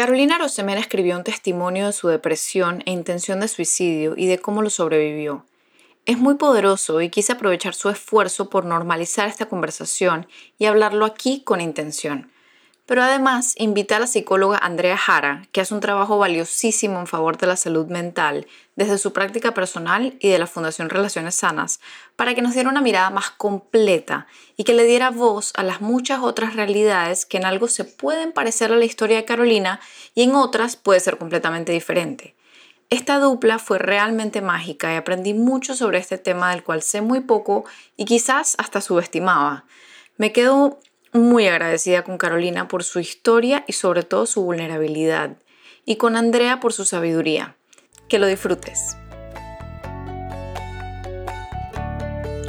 Carolina Rosemena escribió un testimonio de su depresión e intención de suicidio y de cómo lo sobrevivió. Es muy poderoso y quise aprovechar su esfuerzo por normalizar esta conversación y hablarlo aquí con intención. Pero además invité a la psicóloga Andrea Jara, que hace un trabajo valiosísimo en favor de la salud mental desde su práctica personal y de la Fundación Relaciones Sanas, para que nos diera una mirada más completa y que le diera voz a las muchas otras realidades que en algo se pueden parecer a la historia de Carolina y en otras puede ser completamente diferente. Esta dupla fue realmente mágica y aprendí mucho sobre este tema del cual sé muy poco y quizás hasta subestimaba. Me quedo muy agradecida con Carolina por su historia y sobre todo su vulnerabilidad, y con Andrea por su sabiduría. Que lo disfrutes.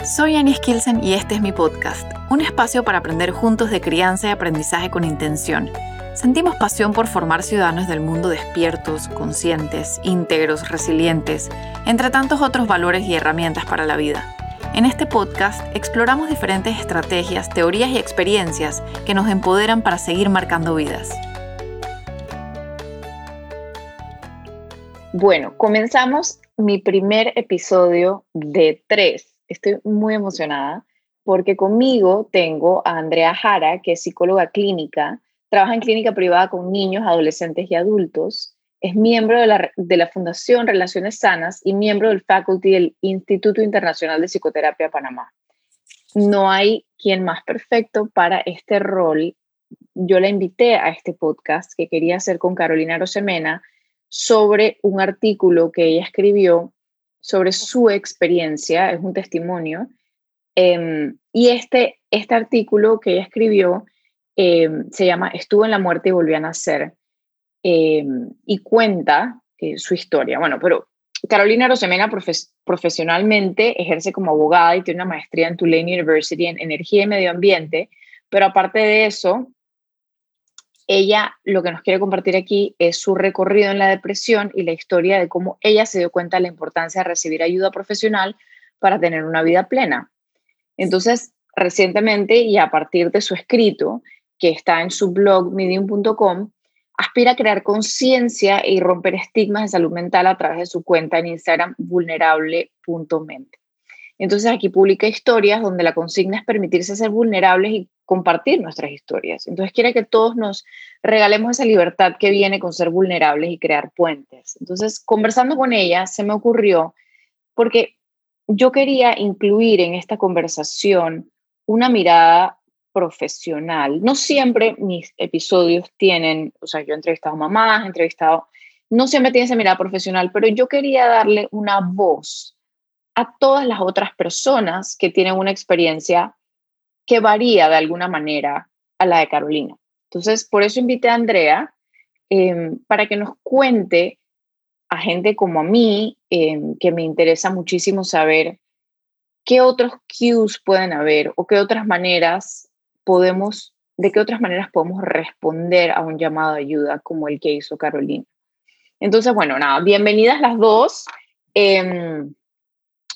Soy Annie Skilsen y este es mi podcast, un espacio para aprender juntos de crianza y aprendizaje con intención. Sentimos pasión por formar ciudadanos del mundo despiertos, conscientes, íntegros, resilientes, entre tantos otros valores y herramientas para la vida. En este podcast exploramos diferentes estrategias, teorías y experiencias que nos empoderan para seguir marcando vidas. Bueno, comenzamos mi primer episodio de tres. Estoy muy emocionada porque conmigo tengo a Andrea Jara, que es psicóloga clínica, trabaja en clínica privada con niños, adolescentes y adultos es miembro de la, de la, Fundación Relaciones Sanas y miembro del faculty del Instituto Internacional de Psicoterapia Panamá. No hay quien más perfecto para este rol. Yo la invité a este podcast que quería hacer con Carolina Rosemena sobre un artículo que ella escribió sobre su experiencia, es un testimonio, em, y este, este artículo que ella escribió em, se llama Estuvo en la muerte y volvió a nacer eh, y cuenta eh, su historia. Bueno, pero Carolina Rosemena profesionalmente ejerce como abogada y tiene una maestría en Tulane University en energía y medio ambiente, pero aparte de eso, ella lo que nos quiere compartir aquí es su recorrido en la depresión y la historia de cómo ella se dio cuenta de la importancia de recibir ayuda profesional para tener una vida plena. Entonces, recientemente y a partir de su escrito, que está en su blog medium.com, aspira a crear conciencia y romper estigmas de salud mental a través de su cuenta en Instagram vulnerable.mente. Entonces aquí publica historias donde la consigna es permitirse ser vulnerables y compartir nuestras historias. Entonces quiere que todos nos regalemos esa libertad que viene con ser vulnerables y crear puentes. Entonces, conversando con ella, se me ocurrió, porque yo quería incluir en esta conversación una mirada profesional. No siempre mis episodios tienen, o sea, yo he entrevistado mamás, he entrevistado, no siempre tiene esa mirada profesional, pero yo quería darle una voz a todas las otras personas que tienen una experiencia que varía de alguna manera a la de Carolina. Entonces, por eso invité a Andrea em, para que nos cuente a gente como a mí, em, que me interesa muchísimo saber qué otros cues pueden haber o qué otras maneras podemos, de qué otras maneras podemos responder a un llamado de ayuda como el que hizo Carolina. Entonces, bueno, nada, bienvenidas las dos. Em,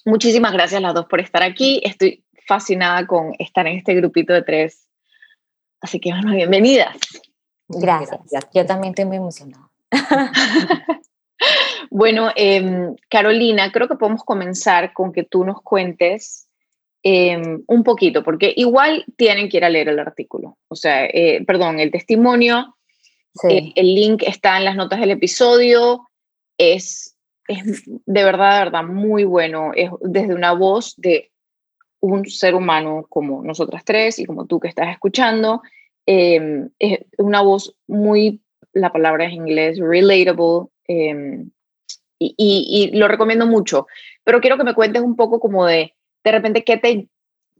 muchísimas gracias las dos por estar aquí. Estoy fascinada con estar en este grupito de tres. Así que, bueno, bienvenidas. Gracias. Yo también estoy muy emocionada. bueno, em, Carolina, creo que podemos comenzar con que tú nos cuentes Em, un poquito, porque igual tienen que ir a leer el artículo, o sea, eh, perdón, el testimonio, eh, el link está en las notas del episodio, es, es de verdad, de verdad muy bueno, es desde una voz de un ser humano como nosotras tres y como tú que estás escuchando, em, es una voz muy, la palabra es en inglés, relatable, em, y, y lo recomiendo mucho, pero quiero que me cuentes un poco como de de repente, ¿qué te,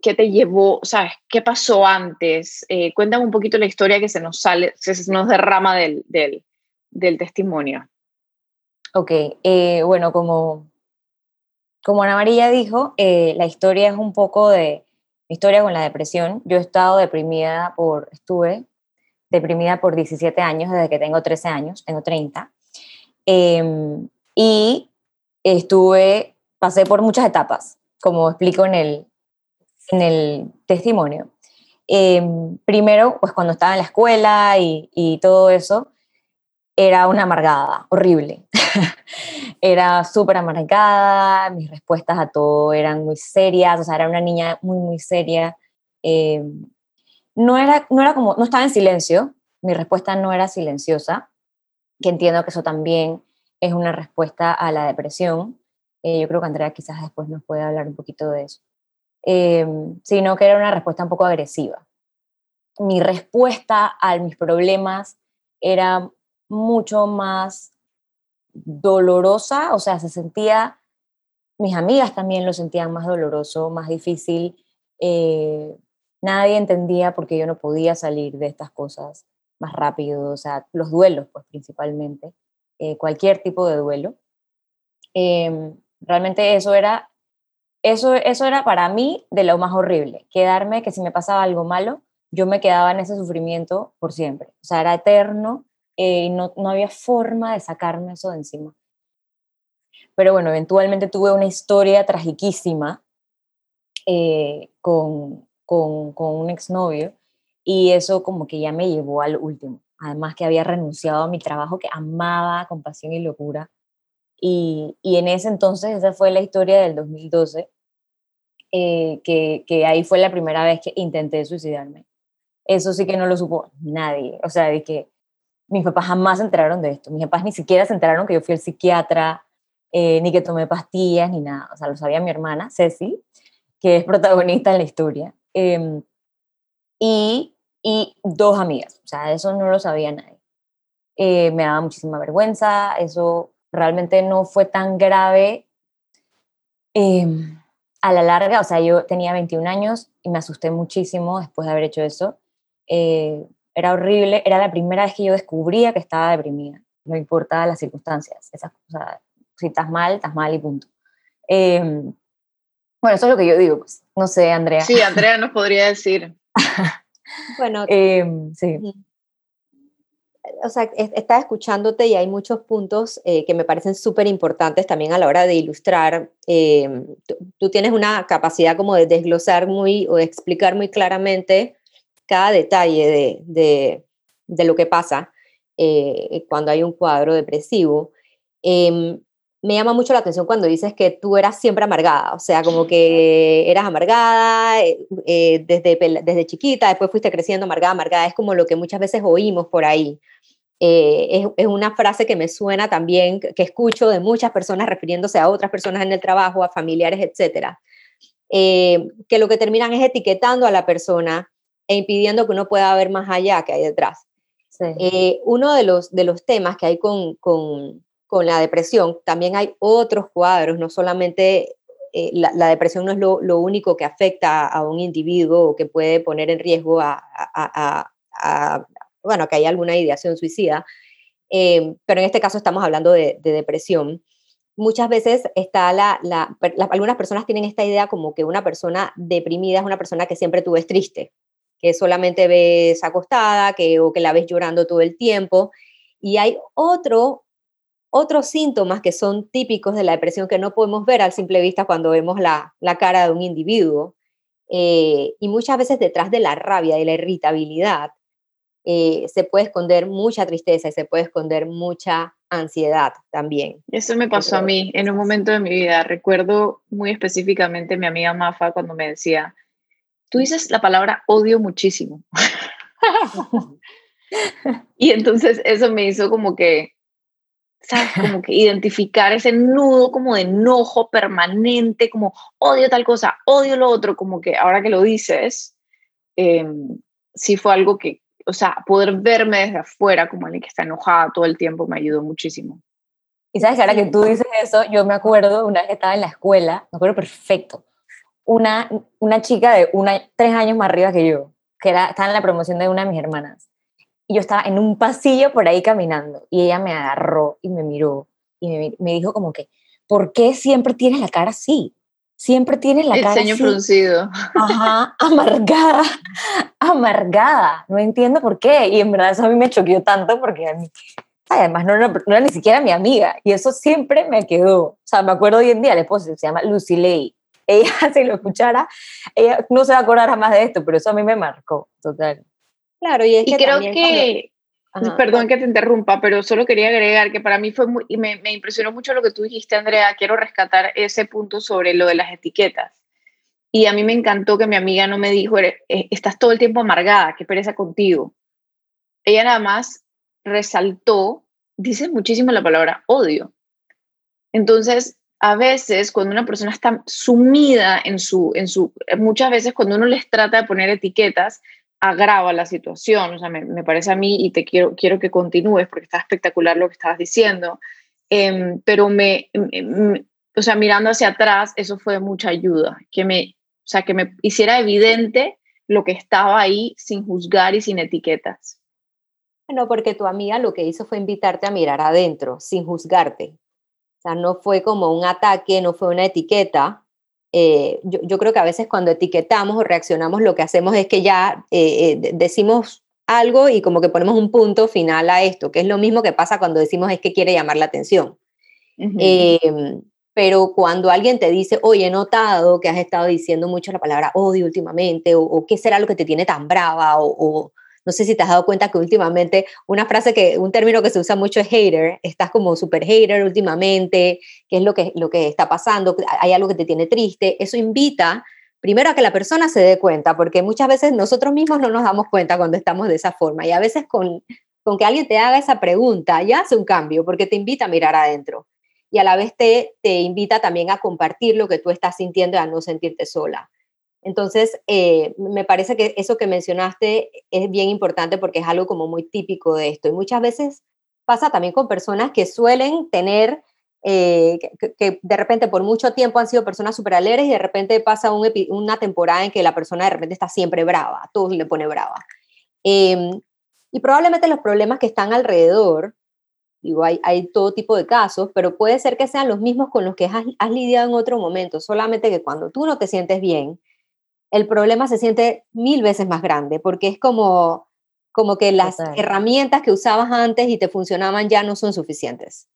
qué te llevó, sabes, qué pasó antes? Eh, cuéntame un poquito la historia que se nos sale, se nos derrama del, del, del testimonio. Ok, eh, bueno, como, como Ana María dijo, eh, la historia es un poco de mi historia con la depresión. Yo he estado deprimida por, estuve deprimida por 17 años, desde que tengo 13 años, tengo 30. Em, y estuve, pasé por muchas etapas como explico en el, en el testimonio. Em, primero, pues cuando estaba en la escuela y, y, todo eso, era una amargada, horrible. era súper amargada, mis respuestas a todo eran muy serias, o sea, era una niña muy, muy seria. Eh, no, era, no era como, no estaba en silencio, mi respuesta no era silenciosa, que entiendo que eso también es una respuesta a la depresión. Eh, yo creo que Andrea quizás después nos puede hablar un poquito de eso. Eh, sino que era una respuesta un poco agresiva. Mi respuesta a mis problemas era mucho más dolorosa, o sea, se sentía, mis amigas también lo sentían más doloroso, más difícil. Eh, nadie entendía por qué yo no podía salir de estas cosas más rápido, o sea, los duelos, pues principalmente, eh, cualquier tipo de duelo. Em, realmente eso era, eso, eso era para mí de lo más horrible, quedarme, que si me pasaba algo malo, yo me quedaba en ese sufrimiento por siempre, o sea, era eterno eh, no, no había forma de sacarme eso de encima. Pero bueno, eventualmente tuve una historia tragiquísima eh, con, con, con un exnovio y eso como que ya me llevó al último. Además que había renunciado a mi trabajo que amaba con pasión y locura. Y, y en ese entonces, esa fue la historia del 2012, eh, que, que, ahí fue la primera vez que intenté suicidarme. Eso sí que no lo supo nadie. O sea, de que mis papás jamás se enteraron de esto. Mis papás ni siquiera se enteraron que yo fui al psiquiatra, eh, ni que tomé pastillas, ni nada. O sea, lo sabía mi hermana, Ceci, que es protagonista en la historia. Eh, y y dos amigas. O sea, eso no lo sabía nadie. Eh, me daba muchísima vergüenza, eso realmente no fue tan grave em, a la larga. O sea, yo tenía 21 años y me asusté muchísimo después de haber hecho eso. Eh, era horrible, era la primera vez que yo descubría que estaba deprimida, no importa las circunstancias. Esas, cosas si estás mal, estás mal y punto. Em, bueno, eso es lo que yo digo, pues. No sé, Andrea. Sí, Andrea nos podría decir. Bueno, em, sí. O sea, estaba escuchándote y hay muchos puntos eh, que me parecen súper importantes también a la hora de ilustrar. Em, tú, tienes una capacidad como de desglosar muy o de explicar muy claramente cada detalle de, de, lo que pasa eh, cuando hay un cuadro depresivo. Eh, me llama mucho la atención cuando dices que tú eras siempre amargada, o sea, como que eras amargada eh, eh, desde, desde chiquita, después fuiste creciendo amargada, amargada, es como lo que muchas veces oímos por ahí. Eh, es, es, una frase que me suena también, que escucho de muchas personas refiriéndose a otras personas en el trabajo, a familiares, etcétera, que lo que terminan es etiquetando a la persona e impidiendo que uno pueda ver más allá que hay detrás. Sí. uno de los, de los temas que hay con, con con la depresión, también hay otros cuadros, no solamente eh, la, depresión no es lo, único que afecta a un individuo o que puede poner en riesgo a, bueno, que haya alguna ideación suicida, eh, pero en este caso estamos hablando de, depresión. Muchas veces está la, algunas personas tienen esta idea como que una persona deprimida es una persona que siempre tú ves triste, que solamente ves acostada, que, o que la ves llorando todo el tiempo. Y hay otro otros síntomas que son típicos de la depresión que no podemos ver al simple vista cuando vemos la, cara de un individuo. Eh, y muchas veces detrás de la rabia y la irritabilidad eh, se puede esconder mucha tristeza y se puede esconder mucha ansiedad también. Eso me pasó a mí en un momento de mi vida. Recuerdo muy específicamente mi amiga Mafa cuando me decía, tú dices la palabra odio muchísimo. y entonces eso me hizo como que ¿sabes? Como que identificar ese nudo como de enojo permanente, como odio tal cosa, odio lo otro, como que ahora que lo dices, eh, sí fue algo que, o sea, poder verme desde afuera como alguien que está enojada todo el tiempo me ayudó muchísimo. Y sabes que ahora que tú dices eso, yo me acuerdo una vez que estaba en la escuela, me acuerdo perfecto, una, una chica de una, tres años más arriba que yo, que era, estaba en la promoción de una de mis hermanas y yo estaba en un pasillo por ahí caminando y ella me agarró y me miró y me, dijo como que, ¿por qué siempre tienes la cara así? Siempre tienes la El cara ceño fruncido. Ajá, amargada, amargada. No entiendo por qué. Y en verdad eso a mí me choqueó tanto porque a mí, además no, no, era ni siquiera mi amiga. Y eso siempre me quedó. O sea, me acuerdo hoy en día, la esposa se llama Lucy Lay. Ella, si lo escuchara, ella no se va a acordar jamás de esto, pero eso a mí me marcó, total. Claro, y, creo que... Perdón que te interrumpa, pero solo quería agregar que para mí fue muy, y me, me impresionó mucho lo que tú dijiste, Andrea. Quiero rescatar ese punto sobre lo de las etiquetas. Y a mí me encantó que mi amiga no me dijo, eh, estás todo el tiempo amargada, qué pereza contigo. Ella nada más resaltó, dice muchísimo la palabra odio. Entonces, a veces cuando una persona está sumida en su, en su, muchas veces cuando uno les trata de poner etiquetas, agrava la situación. O sea, me, parece a mí y te quiero, quiero que continúes porque está espectacular lo que estabas diciendo. Em, pero me, o sea, mirando hacia atrás, eso fue mucha ayuda, que me, o sea, que me hiciera evidente lo que estaba ahí sin juzgar y sin etiquetas. No, porque tu amiga lo que hizo fue invitarte a mirar adentro, sin juzgarte. O sea, no fue como un ataque, no fue una etiqueta, eh, yo, creo que a veces cuando etiquetamos o reaccionamos lo que hacemos es que ya eh, eh, decimos algo y como que ponemos un punto final a esto, que es lo mismo que pasa cuando decimos es que quiere llamar la atención. Em, pero cuando alguien te dice, oye, he notado que has estado diciendo mucho la palabra odio últimamente, o, qué será lo que te tiene tan brava, o no sé si te has dado cuenta que últimamente una frase que, un término que se usa mucho es hater, estás como super hater últimamente, qué es lo que, lo que está pasando, hay algo que te tiene triste, eso invita primero a que la persona se dé cuenta, porque muchas veces nosotros mismos no nos damos cuenta cuando estamos de esa forma y a veces con, con que alguien te haga esa pregunta ya hace un cambio porque te invita a mirar adentro y a la vez te, te invita también a compartir lo que tú estás sintiendo y a no sentirte sola. Entonces, eh, me parece que eso que mencionaste es bien importante porque es algo como muy típico de esto. Y muchas veces pasa también con personas que suelen tener, eh, que, de repente por mucho tiempo han sido personas súper alegres y de repente pasa una temporada en que la persona de repente está siempre brava, a todos le pone brava. Em, y probablemente los problemas que están alrededor, digo, hay, hay, todo tipo de casos, pero puede ser que sean los mismos con los que has, has lidiado en otro momento, solamente que cuando tú no te sientes bien, el problema se siente mil veces más grande, porque es como, como que las herramientas que usabas antes y te funcionaban ya no son suficientes.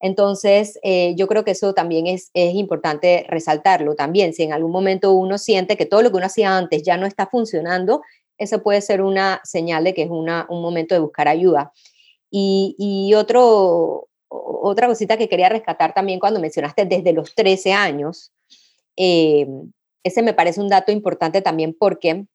Entonces, eh, yo creo que eso también es, es importante resaltarlo también. Si en algún momento uno siente que todo lo que uno hacía antes ya no está funcionando, eso puede ser una señal de que es una, un momento de buscar ayuda. Y, y otro, otra cosita que quería rescatar también cuando mencionaste desde los 13 años, eh, ese me parece un dato importante también porque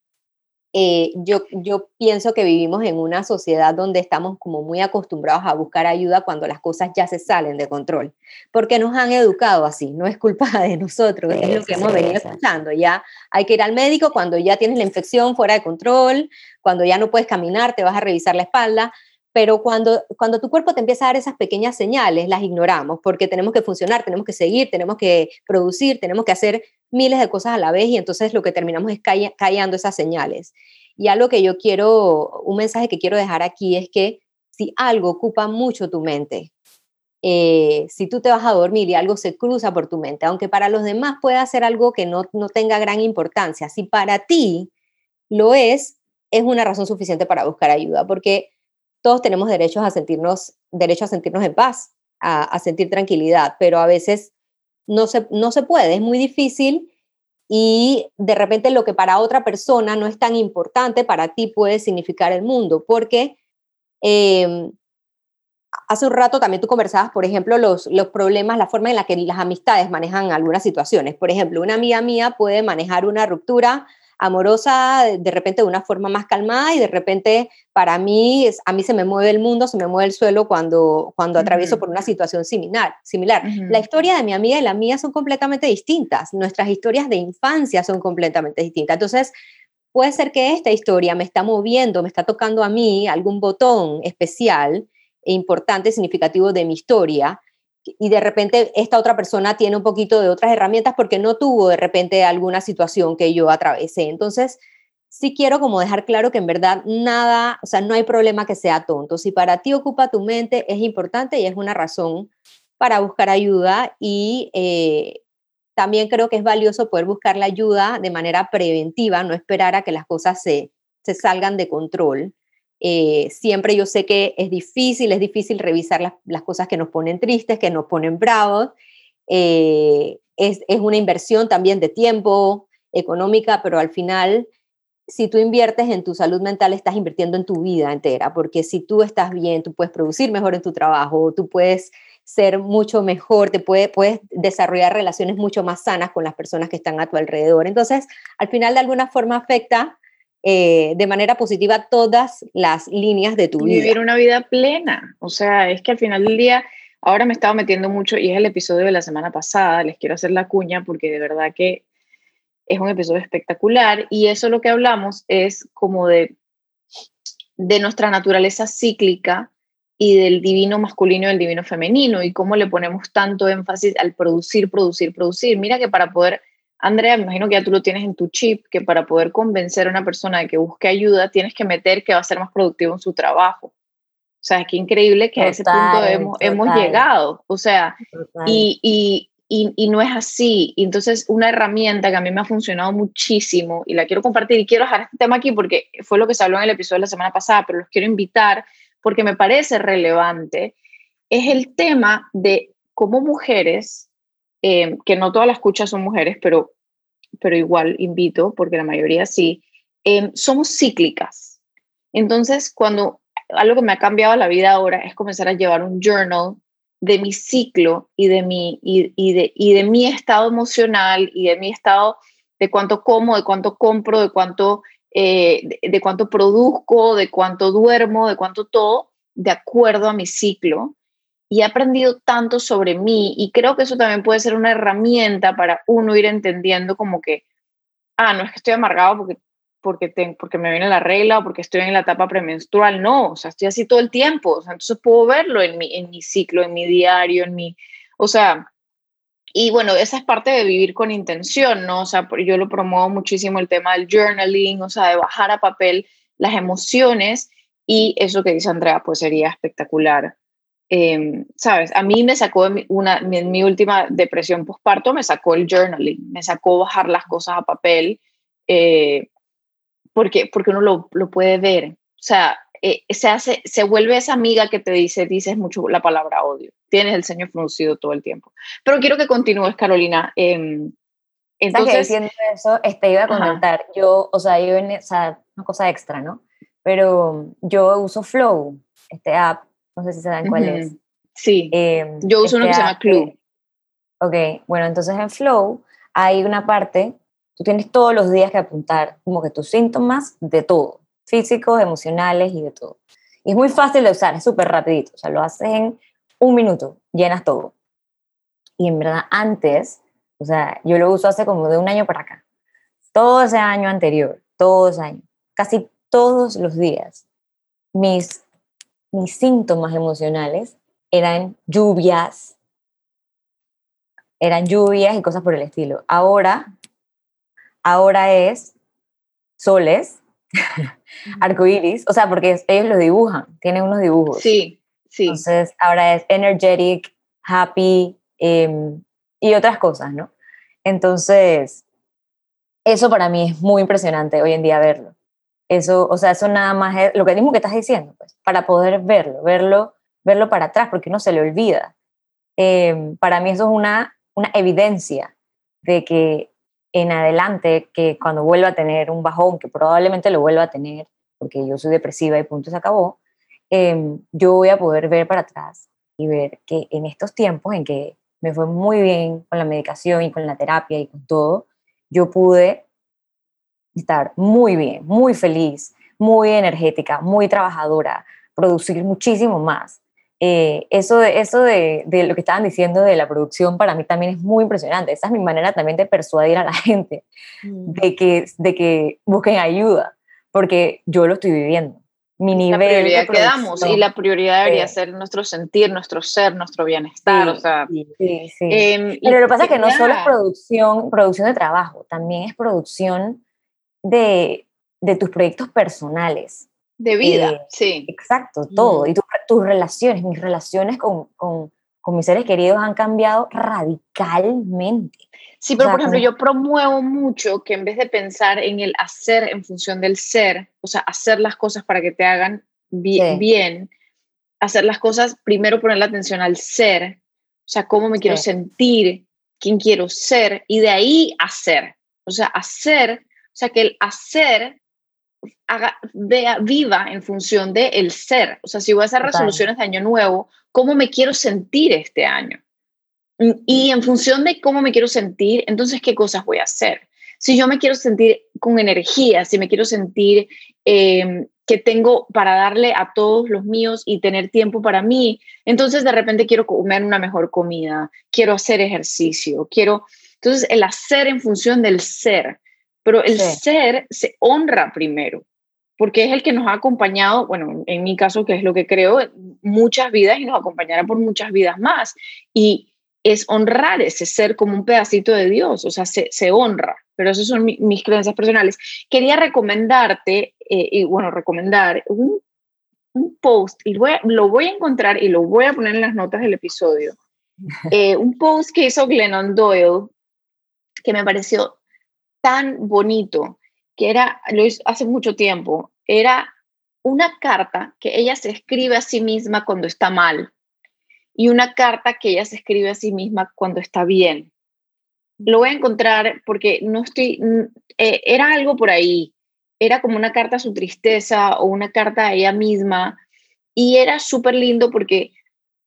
eh, yo, yo pienso que vivimos en una sociedad donde estamos como muy acostumbrados a buscar ayuda cuando las cosas ya se salen de control, porque nos han educado así, no es culpa de nosotros, es lo que hemos venido escuchando, ya hay que ir al médico cuando ya tienes la infección fuera de control, cuando ya no puedes caminar, te vas a revisar la espalda, pero cuando, cuando tu cuerpo te empieza a dar esas pequeñas señales, las ignoramos porque tenemos que funcionar, tenemos que seguir, tenemos que producir, tenemos que hacer miles de cosas a la vez y entonces lo que terminamos es callando esas señales. Y algo que yo quiero, un mensaje que quiero dejar aquí es que si algo ocupa mucho tu mente, eh, si tú te vas a dormir y algo se cruza por tu mente, aunque para los demás pueda ser algo que no, no tenga gran importancia, si para ti lo es, es una razón suficiente para buscar ayuda, porque todos tenemos derechos a sentirnos, derecho a sentirnos en paz, a, sentir tranquilidad, pero a veces no se, no se puede, es muy difícil y de repente lo que para otra persona no es tan importante, para ti puede significar el mundo, porque em, hace un rato también tú conversabas, por ejemplo, los, los problemas, la forma en la que las amistades manejan algunas situaciones. Por ejemplo, una amiga mía puede manejar una ruptura amorosa de repente de una forma más calmada y de repente para mí, es, a mí se me mueve el mundo, se me mueve el suelo cuando, cuando atravieso por una situación similar. similar. La historia de mi amiga y la mía son completamente distintas, nuestras historias de infancia son completamente distintas. Entonces, puede ser que esta historia me está moviendo, me está tocando a mí algún botón especial e importante, significativo de mi historia, y de repente esta otra persona tiene un poquito de otras herramientas porque no tuvo de repente alguna situación que yo atravesé. Entonces, sí quiero como dejar claro que en verdad nada, o sea, no hay problema que sea tonto. Si para ti ocupa tu mente, es importante y es una razón para buscar ayuda y eh, también creo que es valioso poder buscar la ayuda de manera preventiva, no esperar a que las cosas se, se salgan de control. Eh, siempre yo sé que es difícil, es difícil revisar las, cosas que nos ponen tristes, que nos ponen bravos. Eh, es, una inversión también de tiempo, económica, pero al final si tú inviertes en tu salud mental, estás invirtiendo en tu vida entera, porque si tú estás bien, tú puedes producir mejor en tu trabajo, tú puedes ser mucho mejor, te puede, puedes desarrollar relaciones mucho más sanas con las personas que están a tu alrededor. Entonces, al final, de alguna forma, afecta eh, de manera positiva todas las líneas de tu vida. Vivir una vida plena. O sea, es que al final del día, ahora me estaba metiendo mucho, y es el episodio de la semana pasada, les quiero hacer la cuña porque de verdad que es un episodio espectacular y eso lo que hablamos es como de, de nuestra naturaleza cíclica y del divino masculino y del divino femenino y cómo le ponemos tanto énfasis al producir, producir, producir. Mira que para poder, Andrea, me imagino que ya tú lo tienes en tu chip, que para poder convencer a una persona de que busque ayuda, tienes que meter que va a ser más productivo en su trabajo. O sea, es que increíble que a ese punto hemos, hemos llegado. O sea, y, y, y, no es así. Y entonces, una herramienta que a mí me ha funcionado muchísimo y la quiero compartir y quiero dejar este tema aquí porque fue lo que se habló en el episodio de la semana pasada, pero los quiero invitar porque me parece relevante, es el tema de cómo mujeres, eh, que no todas las escuchas son mujeres, pero, pero igual invito, porque la mayoría sí, eh, somos cíclicas. Entonces, cuando algo que me ha cambiado la vida ahora es comenzar a llevar un journal de mi ciclo y de mi, y, de, y de mi estado emocional y de mi estado de cuánto como, de cuánto compro, de cuánto, eh, de, cuánto produzco, de cuánto duermo, de cuánto todo, de acuerdo a mi ciclo. Y he aprendido tanto sobre mí y creo que eso también puede ser una herramienta para uno ir entendiendo como que, ah, no es que estoy amargado porque porque, porque me viene la regla o porque estoy en la etapa premenstrual, no, o sea, estoy así todo el tiempo, o sea, entonces puedo verlo en mi, en mi ciclo, en mi diario, en mi, o sea, y bueno, esa es parte de vivir con intención, ¿no? O sea, yo lo promuevo muchísimo el tema del journaling, o sea, de bajar a papel las emociones y eso que dice Andrea, pues sería espectacular. Em, Sabes, a mí me sacó una, mi, mi última depresión postparto, me sacó el journaling, me sacó bajar las cosas a papel. Eh, porque, porque uno lo, lo puede ver. O sea, eh, se, hace, se vuelve esa amiga que te dice, dices mucho la palabra odio. Tienes el ceño fruncido todo el tiempo. Pero quiero que continúes, Carolina. Eh, entonces, diciendo eso, este, iba a comentar, yo, o sea, yo, o sea, una cosa extra, ¿no? Pero yo uso Flow, este app, no sé si se dan cuál es. Sí, em, yo uso uno que se llama Clue. Ok, bueno, entonces en Flow hay una parte Tú tienes todos los días que apuntar como que tus síntomas de todo, físicos, emocionales y de todo. Y es muy fácil de usar, es súper rapidito, o sea, lo haces en un minuto, llenas todo. Y en verdad antes, o sea, yo lo uso hace como de un año para acá. Todo ese año anterior, todos ese año, casi todos los días, mis, mis síntomas emocionales eran lluvias, eran lluvias y cosas por el estilo. Ahora ahora es soles, arcoíris, o sea, porque ellos lo dibujan, tienen unos dibujos. Sí, sí. Entonces, ahora es energetic, happy em, y otras cosas, ¿no? Entonces, eso para mí es muy impresionante hoy en día verlo. Eso, o sea, eso nada más es lo que mismo que estás diciendo, pues, para poder verlo, verlo, verlo para atrás, porque uno se le olvida. Em, para mí eso es una, una evidencia de que en adelante que cuando vuelva a tener un bajón, que probablemente lo vuelva a tener, porque yo soy depresiva y punto se acabó, em, yo voy a poder ver para atrás y ver que en estos tiempos en que me fue muy bien con la medicación y con la terapia y con todo, yo pude estar muy bien, muy feliz, muy energética, muy trabajadora, producir muchísimo más. Eh, eso, de, eso de, lo que estaban diciendo de la producción para mí también es muy impresionante. Esa es mi manera también de persuadir a la gente mm. de, que, de que busquen ayuda, porque yo lo estoy viviendo. Mi nivel la prioridad que damos y la prioridad debería ser nuestro sentir, nuestro ser, nuestro bienestar. o sea, sí, em, Pero lo que pasa es que no solo es producción, producción de trabajo, también es producción de, de tus proyectos personales. De vida, eh, sí. Exacto, todo. Y tus relaciones, mis relaciones con, con, con, mis seres queridos han cambiado radicalmente. Sí, pero por ejemplo, yo promuevo mucho que en vez de pensar en el hacer en función del ser, o sea, hacer las cosas para que te hagan bien, bien hacer las cosas, primero poner la atención al ser, o sea, cómo me quiero sentir, quién quiero ser, y de ahí hacer. O sea, hacer, o sea, que el hacer haga, vea, viva en función del el ser. O sea, si voy a hacer resoluciones de año nuevo, ¿cómo me quiero sentir este año? Y en función de cómo me quiero sentir, entonces, ¿qué cosas voy a hacer? Si yo me quiero sentir con energía, si me quiero sentir em, que tengo para darle a todos los míos y tener tiempo para mí, entonces de repente quiero comer una mejor comida, quiero hacer ejercicio, quiero... Entonces, el hacer en función del ser, pero el ser se honra primero porque es el que nos ha acompañado, bueno, en mi caso, que es lo que creo, muchas vidas y nos acompañará por muchas vidas más. Y es honrar ese ser como un pedacito de Dios, o sea, se, honra, pero esas son mis creencias personales. Quería recomendarte, eh, y bueno, recomendar un, post, y lo voy a encontrar y lo voy a poner en las notas del episodio, eh, un post que hizo Glennon Doyle, que me pareció tan bonito que era, lo hace mucho tiempo, era una carta que ella se escribe a sí misma cuando está mal y una carta que ella se escribe a sí misma cuando está bien. Lo voy a encontrar porque no estoy, eh, era algo por ahí, era como una carta a su tristeza o una carta a ella misma y era súper lindo porque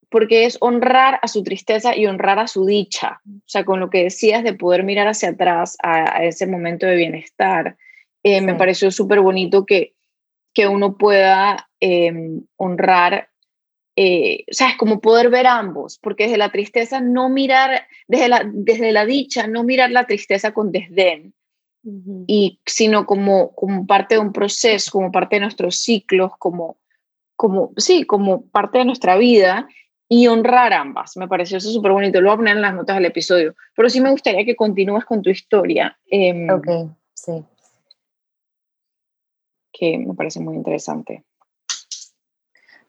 porque es honrar a su tristeza y honrar a su dicha. O sea, con lo que decías de poder mirar hacia atrás a ese momento de bienestar eh, me pareció súper bonito que, que uno pueda em, honrar, eh, o sea, es como poder ver ambos, porque desde la tristeza no mirar, desde la, desde la dicha, no mirar la tristeza con desdén, y, sino como, como parte de un proceso, como parte de nuestros ciclos, como, como, sí, como parte de nuestra vida y honrar ambas. Me pareció eso súper bonito. Lo voy a poner en las notas del episodio. Pero sí me gustaría que continúes con tu historia. Eh, ok, sí que me parece muy interesante.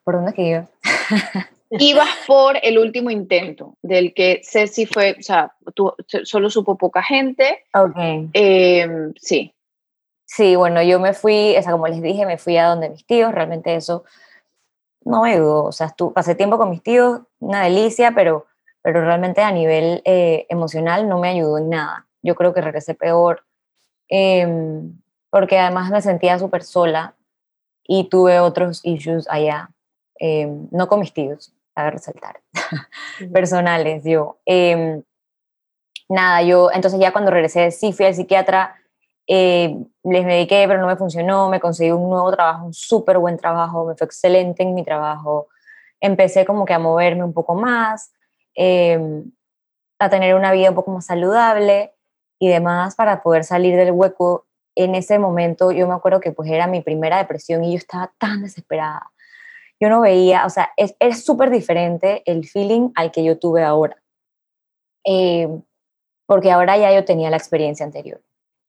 ¿Por dónde que iba? Ibas por el último intento, del que Ceci fue, o sea, tú, solo supo poca gente. Ok. Em, sí. Sí, bueno, yo me fui, o sea, como les dije, me fui a donde mis tíos, realmente eso no me ayudó, o sea, pasé tiempo con mis tíos, una delicia, pero, pero realmente a nivel eh, emocional no me ayudó en nada. Yo creo que regresé peor. Eh, porque además me sentía súper sola y tuve otros issues allá, eh, no con mis tíos, a resaltar, personales, yo. Em, nada, yo, entonces ya cuando regresé, sí fui al psiquiatra, eh, les mediqué, pero no me funcionó, me conseguí un nuevo trabajo, un súper buen trabajo, me fue excelente en mi trabajo, empecé como que a moverme un poco más, em, a tener una vida un poco más saludable y demás para poder salir del hueco en ese momento yo me acuerdo que pues era mi primera depresión y yo estaba tan desesperada. Yo no veía, o sea, es súper diferente el feeling al que yo tuve ahora. Eh, porque ahora ya yo tenía la experiencia anterior.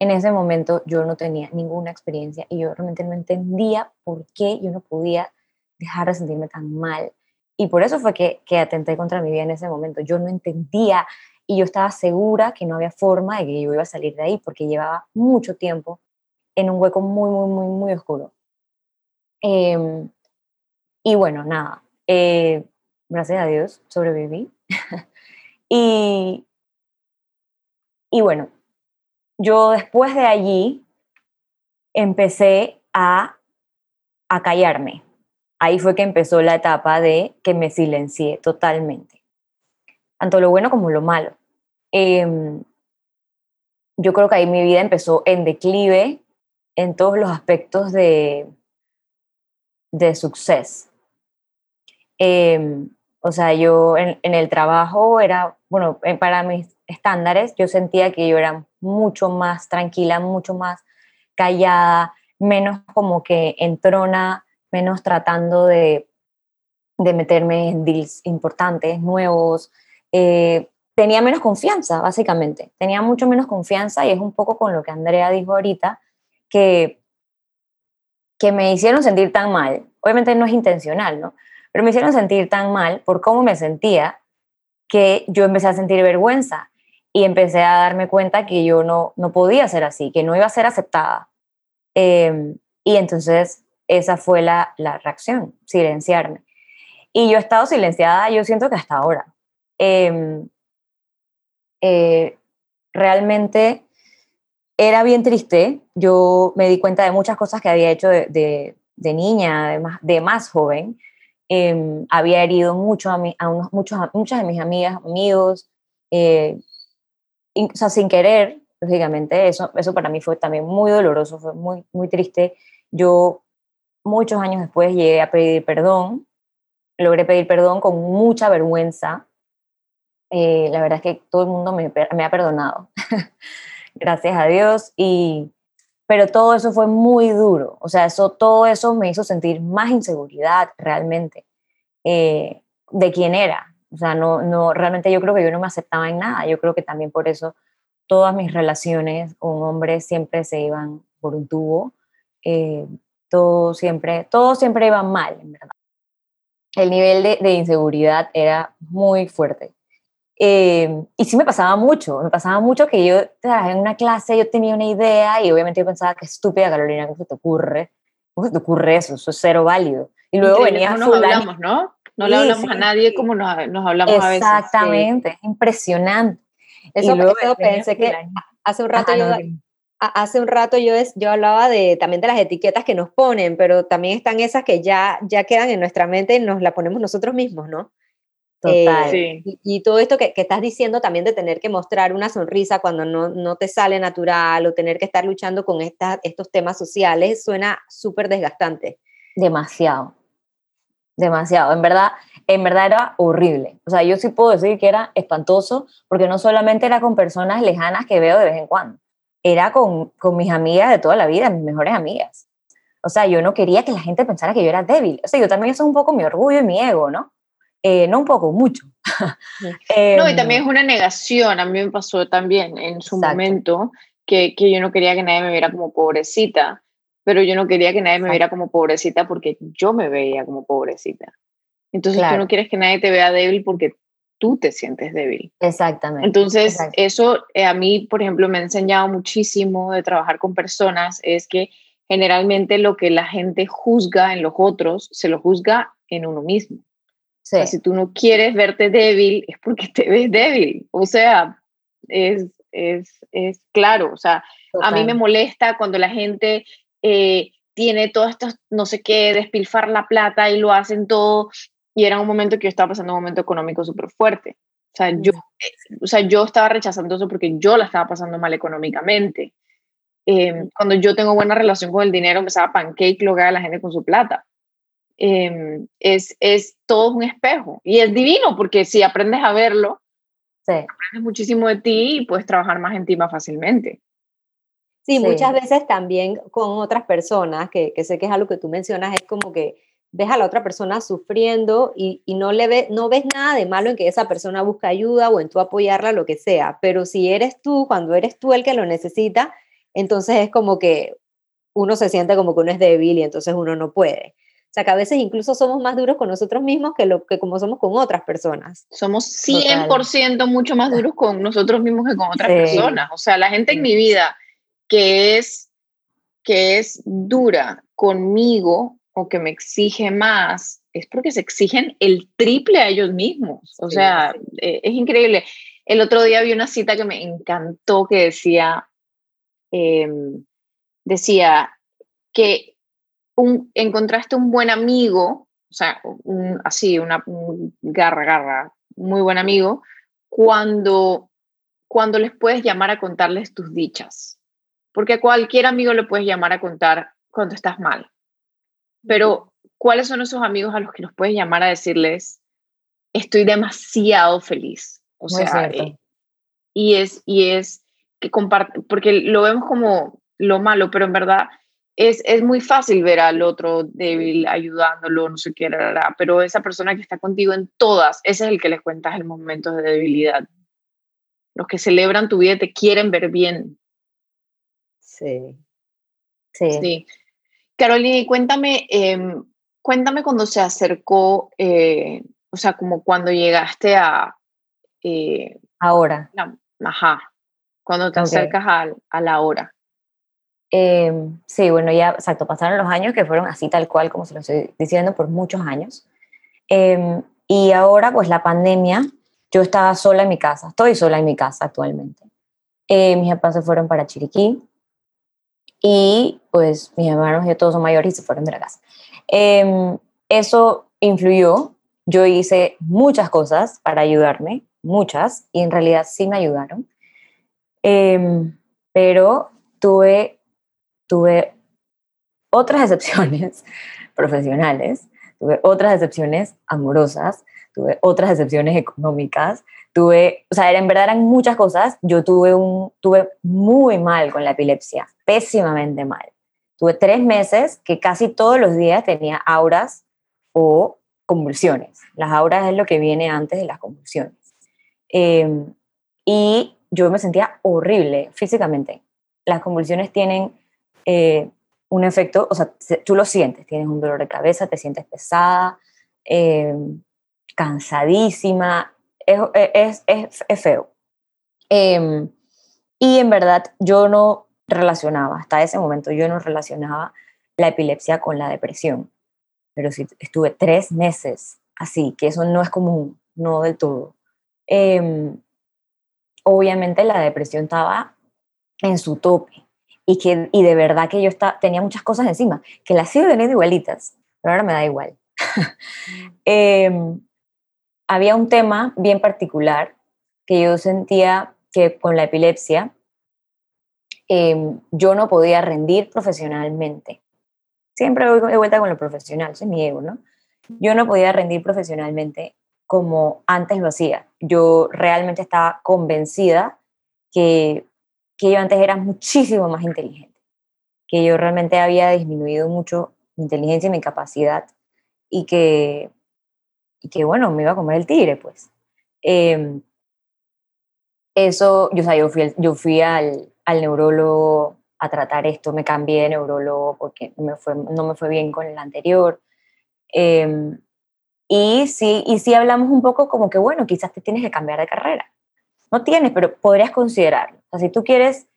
En ese momento yo no tenía ninguna experiencia y yo realmente no entendía por qué yo no podía dejar de sentirme tan mal. Y por eso fue que, que atenté contra mi vida en ese momento. Yo no entendía y yo estaba segura que no había forma de que yo iba a salir de ahí porque llevaba mucho tiempo en un hueco muy, muy, muy, muy oscuro. Em, y bueno, nada, eh, gracias a Dios sobreviví. y, y bueno, yo después de allí empecé a, a callarme. Ahí fue que empezó la etapa de que me silencié totalmente. Tanto lo bueno como lo malo. Em, yo creo que ahí mi vida empezó en declive en todos los aspectos de, de suceso. Em, o sea, yo en, el trabajo era, bueno, para mis estándares, yo sentía que yo era mucho más tranquila, mucho más callada, menos como que entrona, menos tratando de, de meterme en deals importantes, nuevos. Eh, tenía menos confianza, básicamente. Tenía mucho menos confianza y es un poco con lo que Andrea dijo ahorita, que, que me hicieron sentir tan mal. Obviamente no es intencional, ¿no? Pero me hicieron sentir tan mal por cómo me sentía que yo empecé a sentir vergüenza y empecé a darme cuenta que yo no, no podía ser así, que no iba a ser aceptada. Em, y entonces esa fue la, la reacción, silenciarme. Y yo he estado silenciada, yo siento que hasta ahora. Eh, eh, realmente era bien triste. Yo me di cuenta de muchas cosas que había hecho de, de, niña, de más, de más joven. Em, había herido mucho a, a, unos, muchos, muchas de mis amigas, amigos, eh, o sea, sin querer, lógicamente, eso, eso para mí fue también muy doloroso, fue muy, muy triste. Yo muchos años después llegué a pedir perdón, logré pedir perdón con mucha vergüenza. Eh, la verdad es que todo el mundo me, me ha perdonado, gracias a Dios, y, pero todo eso fue muy duro, o sea, eso, todo eso me hizo sentir más inseguridad realmente eh, de quién era. O sea, no, no, realmente yo creo que yo no me aceptaba en nada, yo creo que también por eso todas mis relaciones con hombres siempre se iban por un tubo. Eh, todo siempre, todo siempre iba mal, en verdad. El nivel de, de inseguridad era muy fuerte. Eh, y sí me pasaba mucho, me pasaba mucho que yo en una clase yo tenía una idea y obviamente yo pensaba, qué estúpida Carolina, ¿cómo se te ocurre? ¿Cómo se te ocurre eso? Eso es cero válido. Y luego venía no nos hablamos, ¿no? No le hablamos a nadie como nos, nos hablamos a veces. Exactamente, impresionante. Eso, luego pensé que hace un rato yo hace un rato yo, yo hablaba de, también de las etiquetas que nos ponen, pero también están esas que ya, ya quedan en nuestra mente y nos la ponemos nosotros mismos, ¿no? Total. Eh, y, todo esto que, que, estás diciendo también de tener que mostrar una sonrisa cuando no, no te sale natural o tener que estar luchando con estas estos temas sociales suena súper desgastante. Demasiado, demasiado. En verdad, en verdad era horrible. O sea, yo sí puedo decir que era espantoso porque no solamente era con personas lejanas que veo de vez en cuando, era con, con mis amigas de toda la vida, mis mejores amigas. O sea, yo no quería que la gente pensara que yo era débil. O sea, yo también eso es un poco mi orgullo y mi ego, ¿no? Eh, no un poco, mucho. no, y también em, es una negación. A mí me pasó también en su momento que, que, yo no quería que nadie me viera como pobrecita, pero yo no quería que nadie me viera como pobrecita porque yo me veía como pobrecita. Entonces tú no quieres que nadie te vea débil porque tú te sientes débil. Exactamente. Entonces, eso eh, a mí, por ejemplo, me ha enseñado muchísimo de trabajar con personas, es que generalmente lo que la gente juzga en los otros, se lo juzga en uno mismo. Sí. O sea, si tú no quieres verte débil, es porque te ves débil. O sea, es, es, es claro. O sea, a mí me molesta cuando la gente eh, tiene todo esto, no sé qué, despilfar la plata y lo hacen todo y era un momento que yo estaba pasando un momento económico súper fuerte. O sea, yo, o sea, yo estaba rechazando eso porque yo la estaba pasando mal económicamente. Em, cuando yo tengo buena relación con el dinero, empezaba pancake lo que haga la gente con su plata. Em, es, es todo un espejo y es divino porque si aprendes a verlo, sí. aprendes muchísimo de ti y puedes trabajar más en ti más fácilmente. Sí, sí, muchas veces también con otras personas, que, que sé que es algo que tú mencionas, es como que ves a la otra persona sufriendo y, no, le ve, no ves nada de malo en que esa persona busque ayuda o en tú apoyarla, lo que sea. Pero si eres tú, cuando eres tú el que lo necesita, entonces es como que uno se siente como que uno es débil y entonces uno no puede. O sea, que a veces incluso somos más duros con nosotros mismos que, lo, que como somos con otras personas. Somos 100% mucho más duros con nosotros mismos que con otras personas. O sea, la gente en mi vida que es, que es dura conmigo o que me exige más, es porque se exigen el triple a ellos mismos. O sea, eh, es increíble. El otro día vi una cita que me encantó que decía, em, decía que un, encontraste un buen amigo, o sea, así, una un garra, garra, muy buen amigo, cuando, cuando les puedes llamar a contarles tus dichas. Porque a cualquier amigo le puedes llamar a contar cuando estás mal. Pero, ¿cuáles son esos amigos a los que nos puedes llamar a decirles, estoy demasiado feliz? O sea, eh, y es, y es que comparte, porque lo vemos como lo malo, pero en verdad es, es muy fácil ver al otro débil ayudándolo, no sé qué, pero esa persona que está contigo en todas, ese es el que les cuentas el momento de debilidad. Los que celebran tu vida te quieren ver bien. Sí. Sí. sí. Carolina, cuéntame, em, cuéntame cuando se acercó, eh, o sea, como cuando llegaste a... Eh, Ahora. ajá, cuando te acercas a, a, la hora. Em, sí, bueno, ya, exacto, pasaron los años que fueron así tal cual como se lo estoy diciendo por muchos años. Em, y ahora, pues la pandemia, yo estaba sola en mi casa, estoy sola en mi casa actualmente. Eh, mis papás se fueron para Chiriquí, y pues mis hermanos ya todos son mayores y se fueron de la casa. Em, eso influyó, yo hice muchas cosas para ayudarme, muchas, y en realidad sí me ayudaron, em, pero tuve, tuve otras excepciones profesionales, tuve otras excepciones amorosas, tuve otras excepciones económicas, tuve, o sea, en verdad eran muchas cosas. Yo tuve, un, tuve muy mal con la epilepsia, pésimamente mal. Tuve tres meses que casi todos los días tenía auras o convulsiones. Las auras es lo que viene antes de las convulsiones. Em, y yo me sentía horrible físicamente. Las convulsiones tienen eh, un efecto, o sea, tú lo sientes, tienes un dolor de cabeza, te sientes pesada, em, cansadísima, es, feo. Y en verdad yo no relacionaba, hasta ese momento yo no relacionaba la epilepsia con la depresión. Pero si estuve tres meses así, que eso no es común, no del todo. Em, obviamente la depresión estaba en su tope y, que, y de verdad que yo estaba, tenía muchas cosas encima, que las sigo teniendo igualitas, pero ahora me da igual. eh, había un tema bien particular que yo sentía que con la epilepsia em, yo no podía rendir profesionalmente. Siempre voy de vuelta con lo profesional, soy mi ego, ¿no? Yo no podía rendir profesionalmente como antes lo hacía. Yo realmente estaba convencida que, que yo antes era muchísimo más inteligente, que yo realmente había disminuido mucho mi inteligencia y mi capacidad y que y que bueno, me iba a comer el tigre, pues. Em, eso, yo, o sea, yo fui, yo fui al, al, neurólogo a tratar esto, me cambié de neurólogo porque me fue, no me fue bien con el anterior. Eh, y sí, y sí hablamos un poco como que, bueno, quizás te tienes que cambiar de carrera. No tienes, pero podrías considerarlo. O sea, si tú quieres,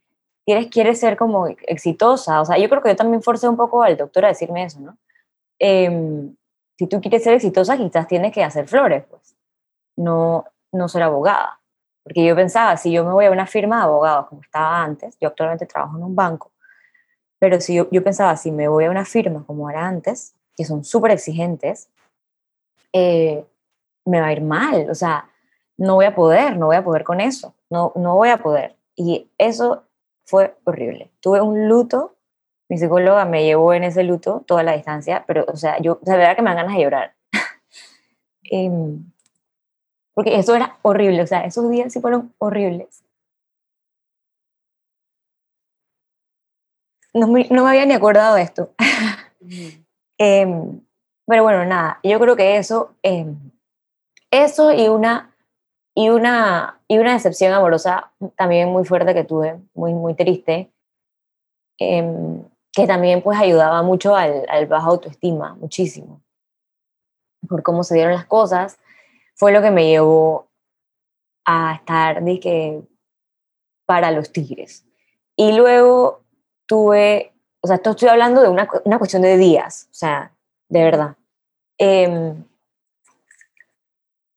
quieres, quieres ser como exitosa, o sea, yo creo que yo también forcé un poco al doctor a decirme eso, ¿no? Eh, si tú quieres ser exitosa, quizás tienes que hacer flores, pues, no, no ser abogada. Porque yo pensaba, si yo me voy a una firma de abogados como estaba antes, yo actualmente trabajo en un banco, pero si yo, yo pensaba, si me voy a una firma como era antes, que son súper exigentes, eh, me va a ir mal, o sea, no voy a poder, no voy a poder con eso, no, no voy a poder. Y eso fue horrible. Tuve un luto mi psicóloga me llevó en ese luto toda la distancia, pero, o sea, yo, de verdad que me dan ganas de llorar. Em, porque eso era horrible, o sea, esos días sí fueron horribles. No me, no me había ni acordado de esto. Em, pero bueno, nada, yo creo que eso, em, eso y una, y, una, y una decepción amorosa también muy fuerte que tuve, muy, muy triste, que también pues ayudaba mucho al, al bajo autoestima, muchísimo, por cómo se dieron las cosas, fue lo que me llevó a estar que para los tigres. Y luego tuve, o sea, esto estoy hablando de una, una cuestión de días, o sea, de verdad. Eh,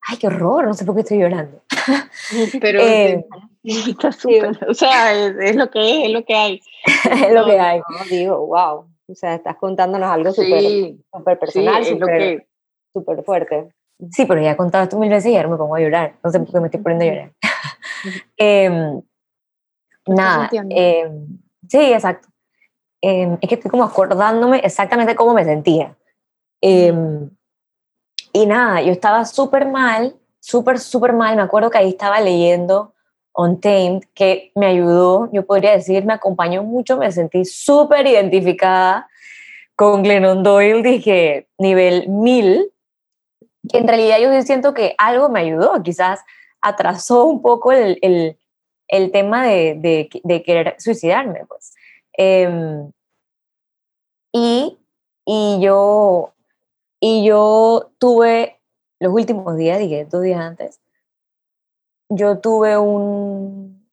ay, qué horror, no sé por qué estoy llorando. Pero eh, está súper, o sea, es, lo que es, es lo que hay. es lo que hay. digo, wow, o sea, estás contándonos algo súper sí, personal, sí, súper super fuerte. Sí, pero ya he contado esto mil veces y ahora me pongo a llorar, no sé por qué me estoy poniendo a llorar. eh, nada, eh, sí, exacto. Eh, es que estoy como acordándome exactamente cómo me sentía. Y nada, yo estaba súper mal, súper, súper mal. Me acuerdo que ahí estaba leyendo Untamed, que me ayudó, yo podría decir, me acompañó mucho, me sentí súper identificada con Glennon Doyle, dije, nivel 1000, que en realidad yo siento que algo me ayudó, quizás atrasó un poco el, el, tema de, de, querer suicidarme, pues. Eh, y, y yo y yo tuve, los últimos días, dije, dos días antes, yo tuve un,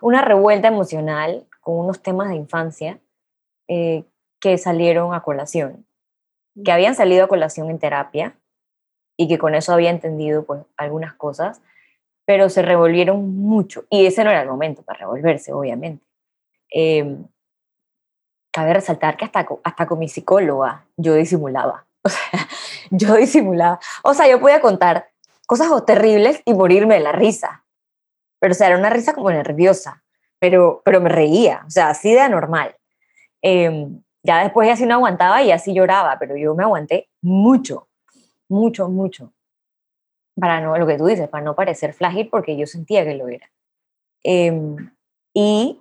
una revuelta emocional con unos temas de infancia eh, que salieron a colación, que habían salido a colación en terapia y que con eso había entendido pues, algunas cosas, pero se revolvieron mucho y ese no era el momento para revolverse, obviamente. Em, cabe resaltar que hasta, hasta con mi psicóloga yo disimulaba. O sea, yo disimulaba. O sea, yo podía contar cosas terribles y morirme de la risa. Pero, o era una risa como nerviosa, pero, pero me reía, o sea, así de anormal. Em, ya después así no aguantaba y así lloraba, pero yo me aguanté mucho, mucho, mucho. Para no, lo que tú dices, para no parecer frágil, porque yo sentía que lo era. Em, y,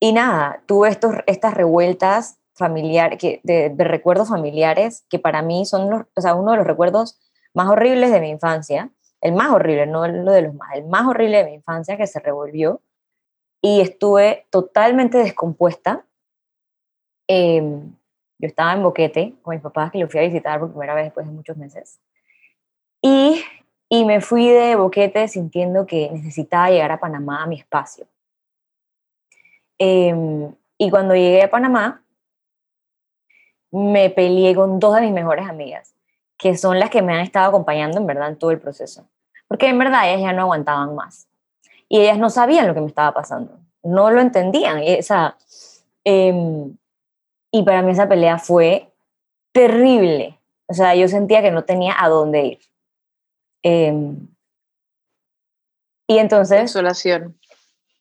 y nada, tuve estos, estas revueltas familiares, que, de, recuerdos familiares que para mí son los, o sea, uno de los recuerdos más horribles de mi infancia, el más horrible, no lo de los más, el más horrible de mi infancia que se revolvió y estuve totalmente descompuesta. Em, yo estaba en Boquete con mis papás que lo fui a visitar por primera vez después de muchos meses. Y, y me fui de Boquete sintiendo que necesitaba llegar a Panamá a mi espacio. Em, y cuando llegué a Panamá, me peleé con dos de mis mejores amigas, que son las que me han estado acompañando en verdad en todo el proceso. Porque en verdad ellas ya no aguantaban más. Y ellas no sabían lo que me estaba pasando. No lo entendían. Y, em, y para mí esa pelea fue terrible. O sea, yo sentía que no tenía a dónde ir. Em, y entonces... Desolación.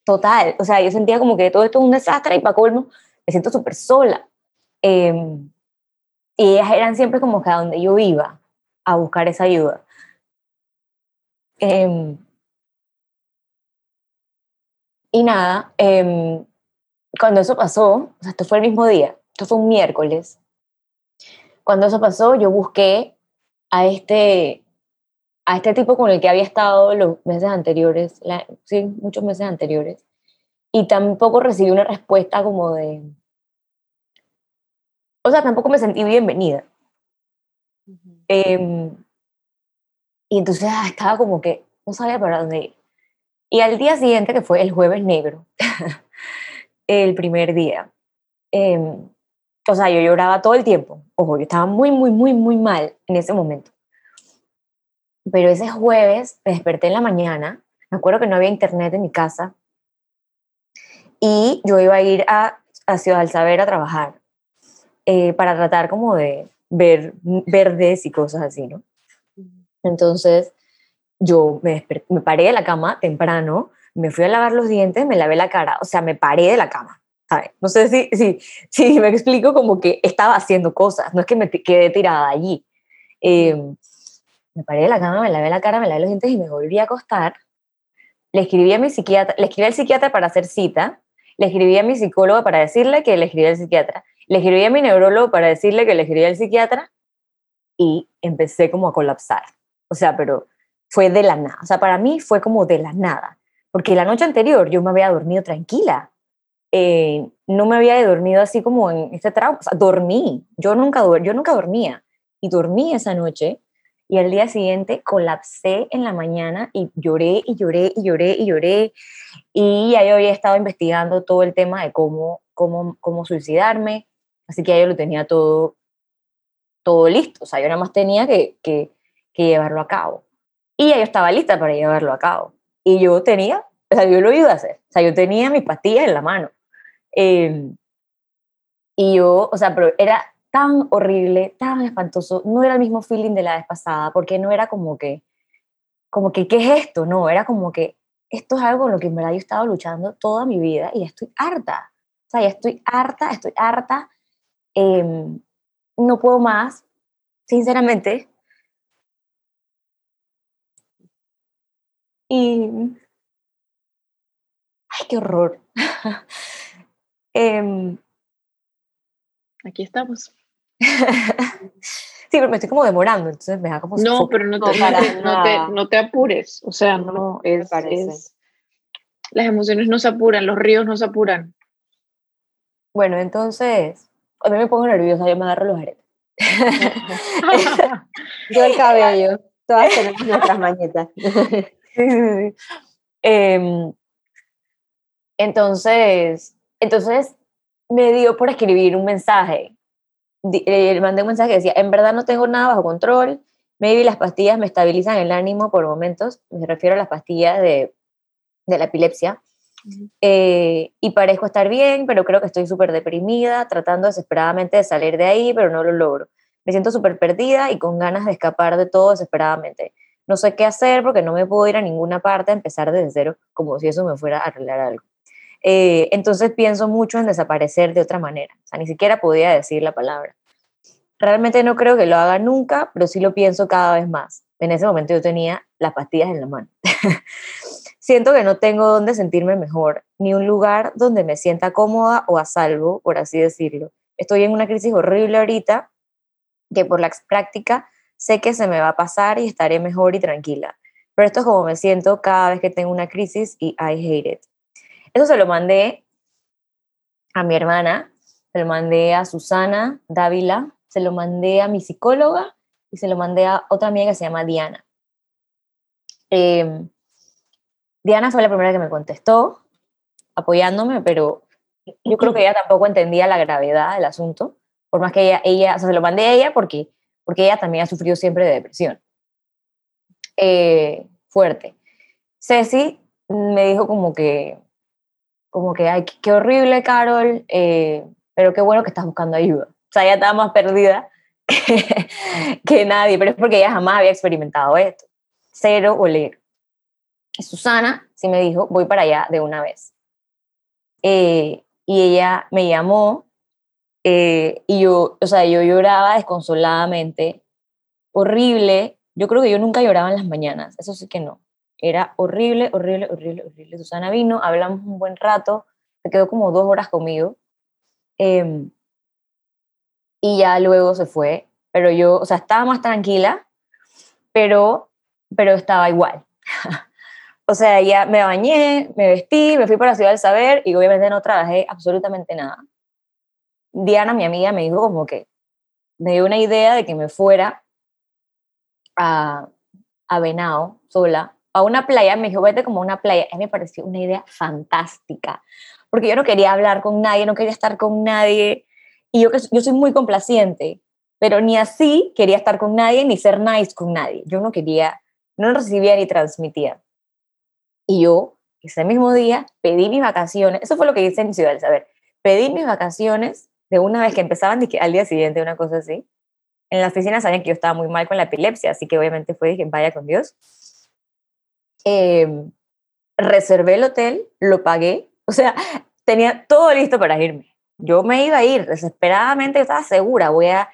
Total, o sea, yo sentía como que todo esto es un desastre y para colmo me siento súper sola. Em, y ellas eran siempre como que a donde yo iba a buscar esa ayuda. Em, y nada, cuando eso pasó, o sea, esto fue el mismo día, esto fue un miércoles, cuando eso pasó yo busqué a este, a este tipo con el que había estado los meses anteriores, sí, muchos meses anteriores, y tampoco recibí una respuesta como de... O sea, tampoco me sentí bienvenida. Em, y entonces ah, estaba como que no sabía para dónde ir. Y al día siguiente, que fue el jueves negro, el primer día, em, o sea, yo lloraba todo el tiempo. Ojo, yo estaba muy, muy, muy, muy mal en ese momento. Pero ese jueves me desperté en la mañana, me acuerdo que no había internet en mi casa, y yo iba a ir a, a Ciudad del Saber a trabajar eh, para tratar como de ver verdes y cosas así, ¿no? Entonces, yo me, me paré de la cama temprano, me fui a lavar los dientes, me lavé la cara, o sea, me paré de la cama. No sé si, si, si me explico como que estaba haciendo cosas, no es que me quedé tirada allí. Em, me paré de la cama, me lavé la cara, me lavé los dientes y me volví a acostar. Le escribí a mi psiquiatra, le escribí al psiquiatra para hacer cita, le escribí a mi psicóloga para decirle que le escribí al psiquiatra, le escribí a mi neurólogo para decirle que le escribí al psiquiatra y empecé como a colapsar. O sea, pero fue de la nada. O sea, para mí fue como de la nada. Porque la noche anterior yo me había dormido tranquila. Eh, no me había dormido así como en este trauma. O sea, dormí. Yo nunca, yo nunca dormía. Y dormí esa noche. Y al día siguiente colapsé en la mañana y lloré y lloré y lloré y lloré. Y ya yo había estado investigando todo el tema de cómo, cómo, cómo suicidarme. Así que ya yo lo tenía todo, todo listo. O sea, yo nada más tenía que, que, que llevarlo a cabo. Y ya yo estaba lista para llevarlo a cabo. Y yo tenía, o sea, yo lo iba a hacer. O sea, yo tenía mis pastillas en la mano. Em, y yo, o sea, pero era tan horrible, tan espantoso. No era el mismo feeling de la vez pasada, porque no era como que, como que, ¿qué es esto? No, era como que esto es algo con lo que en verdad he estado luchando toda mi vida y ya estoy harta. O sea, ya estoy harta, estoy harta. Em, no puedo más, sinceramente. Y... ¡Ay, qué horror! Em, Aquí estamos. sí, pero me estoy como demorando, entonces me da como... No, pero no te, no, te, no, te, apures, o sea, no, es, es, Las emociones no se apuran, los ríos no se apuran. Bueno, entonces, a mí me pongo nerviosa, yo me agarro los aretes. yo el cabello, todas tenemos nuestras mañetas. Em, entonces, entonces me dio por escribir un mensaje. Le mandé un mensaje que decía, en verdad no tengo nada bajo control, maybe las pastillas me estabilizan el ánimo por momentos, me refiero a las pastillas de, de la epilepsia, Eh, y parezco estar bien, pero creo que estoy súper deprimida, tratando desesperadamente de salir de ahí, pero no lo logro. Me siento súper perdida y con ganas de escapar de todo desesperadamente. No sé qué hacer porque no me puedo ir a ninguna parte a empezar desde cero, como si eso me fuera a arreglar algo. Eh, entonces pienso mucho en desaparecer de otra manera. O sea, ni siquiera podía decir la palabra. Realmente no creo que lo haga nunca, pero sí lo pienso cada vez más. En ese momento yo tenía las pastillas en la mano. Siento que no tengo dónde sentirme mejor, ni un lugar donde me sienta cómoda o a salvo, por así decirlo. Estoy en una crisis horrible ahorita, que por la práctica sé que se me va a pasar y estaré mejor y tranquila. Pero esto es como me siento cada vez que tengo una crisis y I hate it. Eso se lo mandé a mi hermana, se lo mandé a Susana Dávila, se lo mandé a mi psicóloga y se lo mandé a otra amiga que se llama Diana. Eh, Diana fue la primera que me contestó, apoyándome, pero yo creo que ella tampoco entendía la gravedad del asunto, por más que ella, ella o sea, se lo mandé a ella porque, porque ella también ha sufrido siempre de depresión. Eh, fuerte. Ceci me dijo como que, como que, ay, qué horrible, Carol, eh, pero qué bueno que estás buscando ayuda. O sea, ella estaba más perdida que, que nadie, pero es porque ella jamás había experimentado esto. Cero oler. Susana sí me dijo, voy para allá de una vez. Eh, y ella me llamó eh, y yo, o sea, yo lloraba desconsoladamente, horrible. Yo creo que yo nunca lloraba en las mañanas, eso sí que no. Era horrible, horrible, horrible, horrible. Susana vino, hablamos un buen rato, se quedó como dos horas conmigo. Em, y ya luego se fue, pero yo, o sea, estaba más tranquila, pero, pero estaba igual. O sea, ya me bañé, me vestí, me fui para la ciudad del saber y obviamente no trabajé absolutamente nada. Diana, mi amiga, me dijo como que me dio una idea de que me fuera a, a Venado sola, a una playa, me dijo, vete como a una playa. Mí me pareció una idea fantástica, porque yo no quería hablar con nadie, no quería estar con nadie, y yo, yo soy muy complaciente, pero ni así quería estar con nadie, ni ser nice con nadie. Yo no quería, no recibía ni transmitía. Y yo, ese mismo día, pedí mis vacaciones. Eso fue lo que hice en Ciudad del Saber. Pedí mis vacaciones de una vez que empezaban que al día siguiente, una cosa así. En la oficina sabían que yo estaba muy mal con la epilepsia, así que obviamente fue, dije, vaya con Dios. Em, reservé el hotel, lo pagué, o sea, tenía todo listo para irme. Yo me iba a ir desesperadamente, estaba segura, voy a,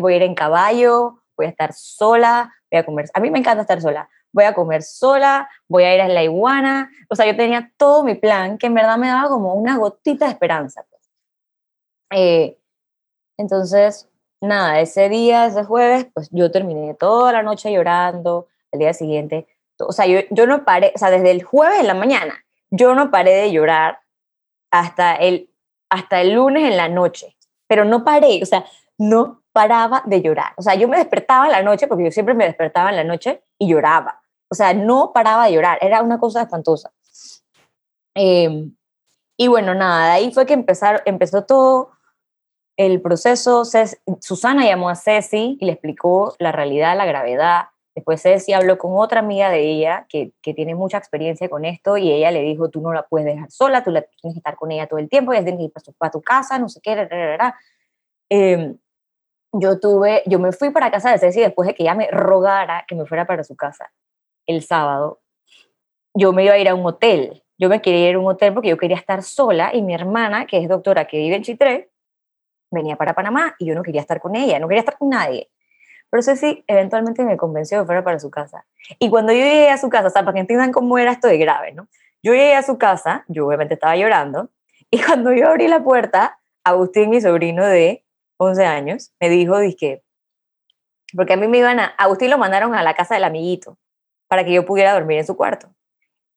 voy a ir en caballo, voy a estar sola, voy a comer. A mí me encanta estar sola voy a comer sola, voy a ir a la iguana. O sea, yo tenía todo mi plan que en verdad me daba como una gotita de esperanza. Pues. Eh, entonces, nada, ese día, ese jueves, pues yo terminé toda la noche llorando, el día siguiente, o sea, yo, yo no paré, o sea, desde el jueves en la mañana, yo no paré de llorar hasta el, hasta el lunes en la noche, pero no paré, o sea, no paraba de llorar. O sea, yo me despertaba en la noche, porque yo siempre me despertaba en la noche y lloraba. O sea, no paraba de llorar, era una cosa espantosa. Em, y bueno, nada, de ahí fue que empezar, empezó todo el proceso. Susana llamó a Ceci y le explicó la realidad, la gravedad. Después Ceci habló con otra amiga de ella que, que, tiene mucha experiencia con esto y ella le dijo, tú no la puedes dejar sola, tú la, tienes que estar con ella todo el tiempo, ella tiene que ir para tu, casa, no sé qué, eh, yo tuve, yo me fui para casa de Ceci después de que ella me rogara que me fuera para su casa el sábado, yo me iba a ir a un hotel. Yo me quería ir a un hotel porque yo quería estar sola y mi hermana, que es doctora, que vive en Chitré, venía para Panamá y yo no quería estar con ella, no quería estar con nadie. Pero Ceci eventualmente me convenció de fuera para su casa. Y cuando yo llegué a su casa, o sea, para que entiendan cómo era esto de grave, ¿no? Yo llegué a su casa, yo obviamente estaba llorando, y cuando yo abrí la puerta, Agustín, mi sobrino de 11 años, me dijo, dije, porque a mí me iban a, Agustín lo mandaron a la casa del amiguito, para que yo pudiera dormir en su cuarto.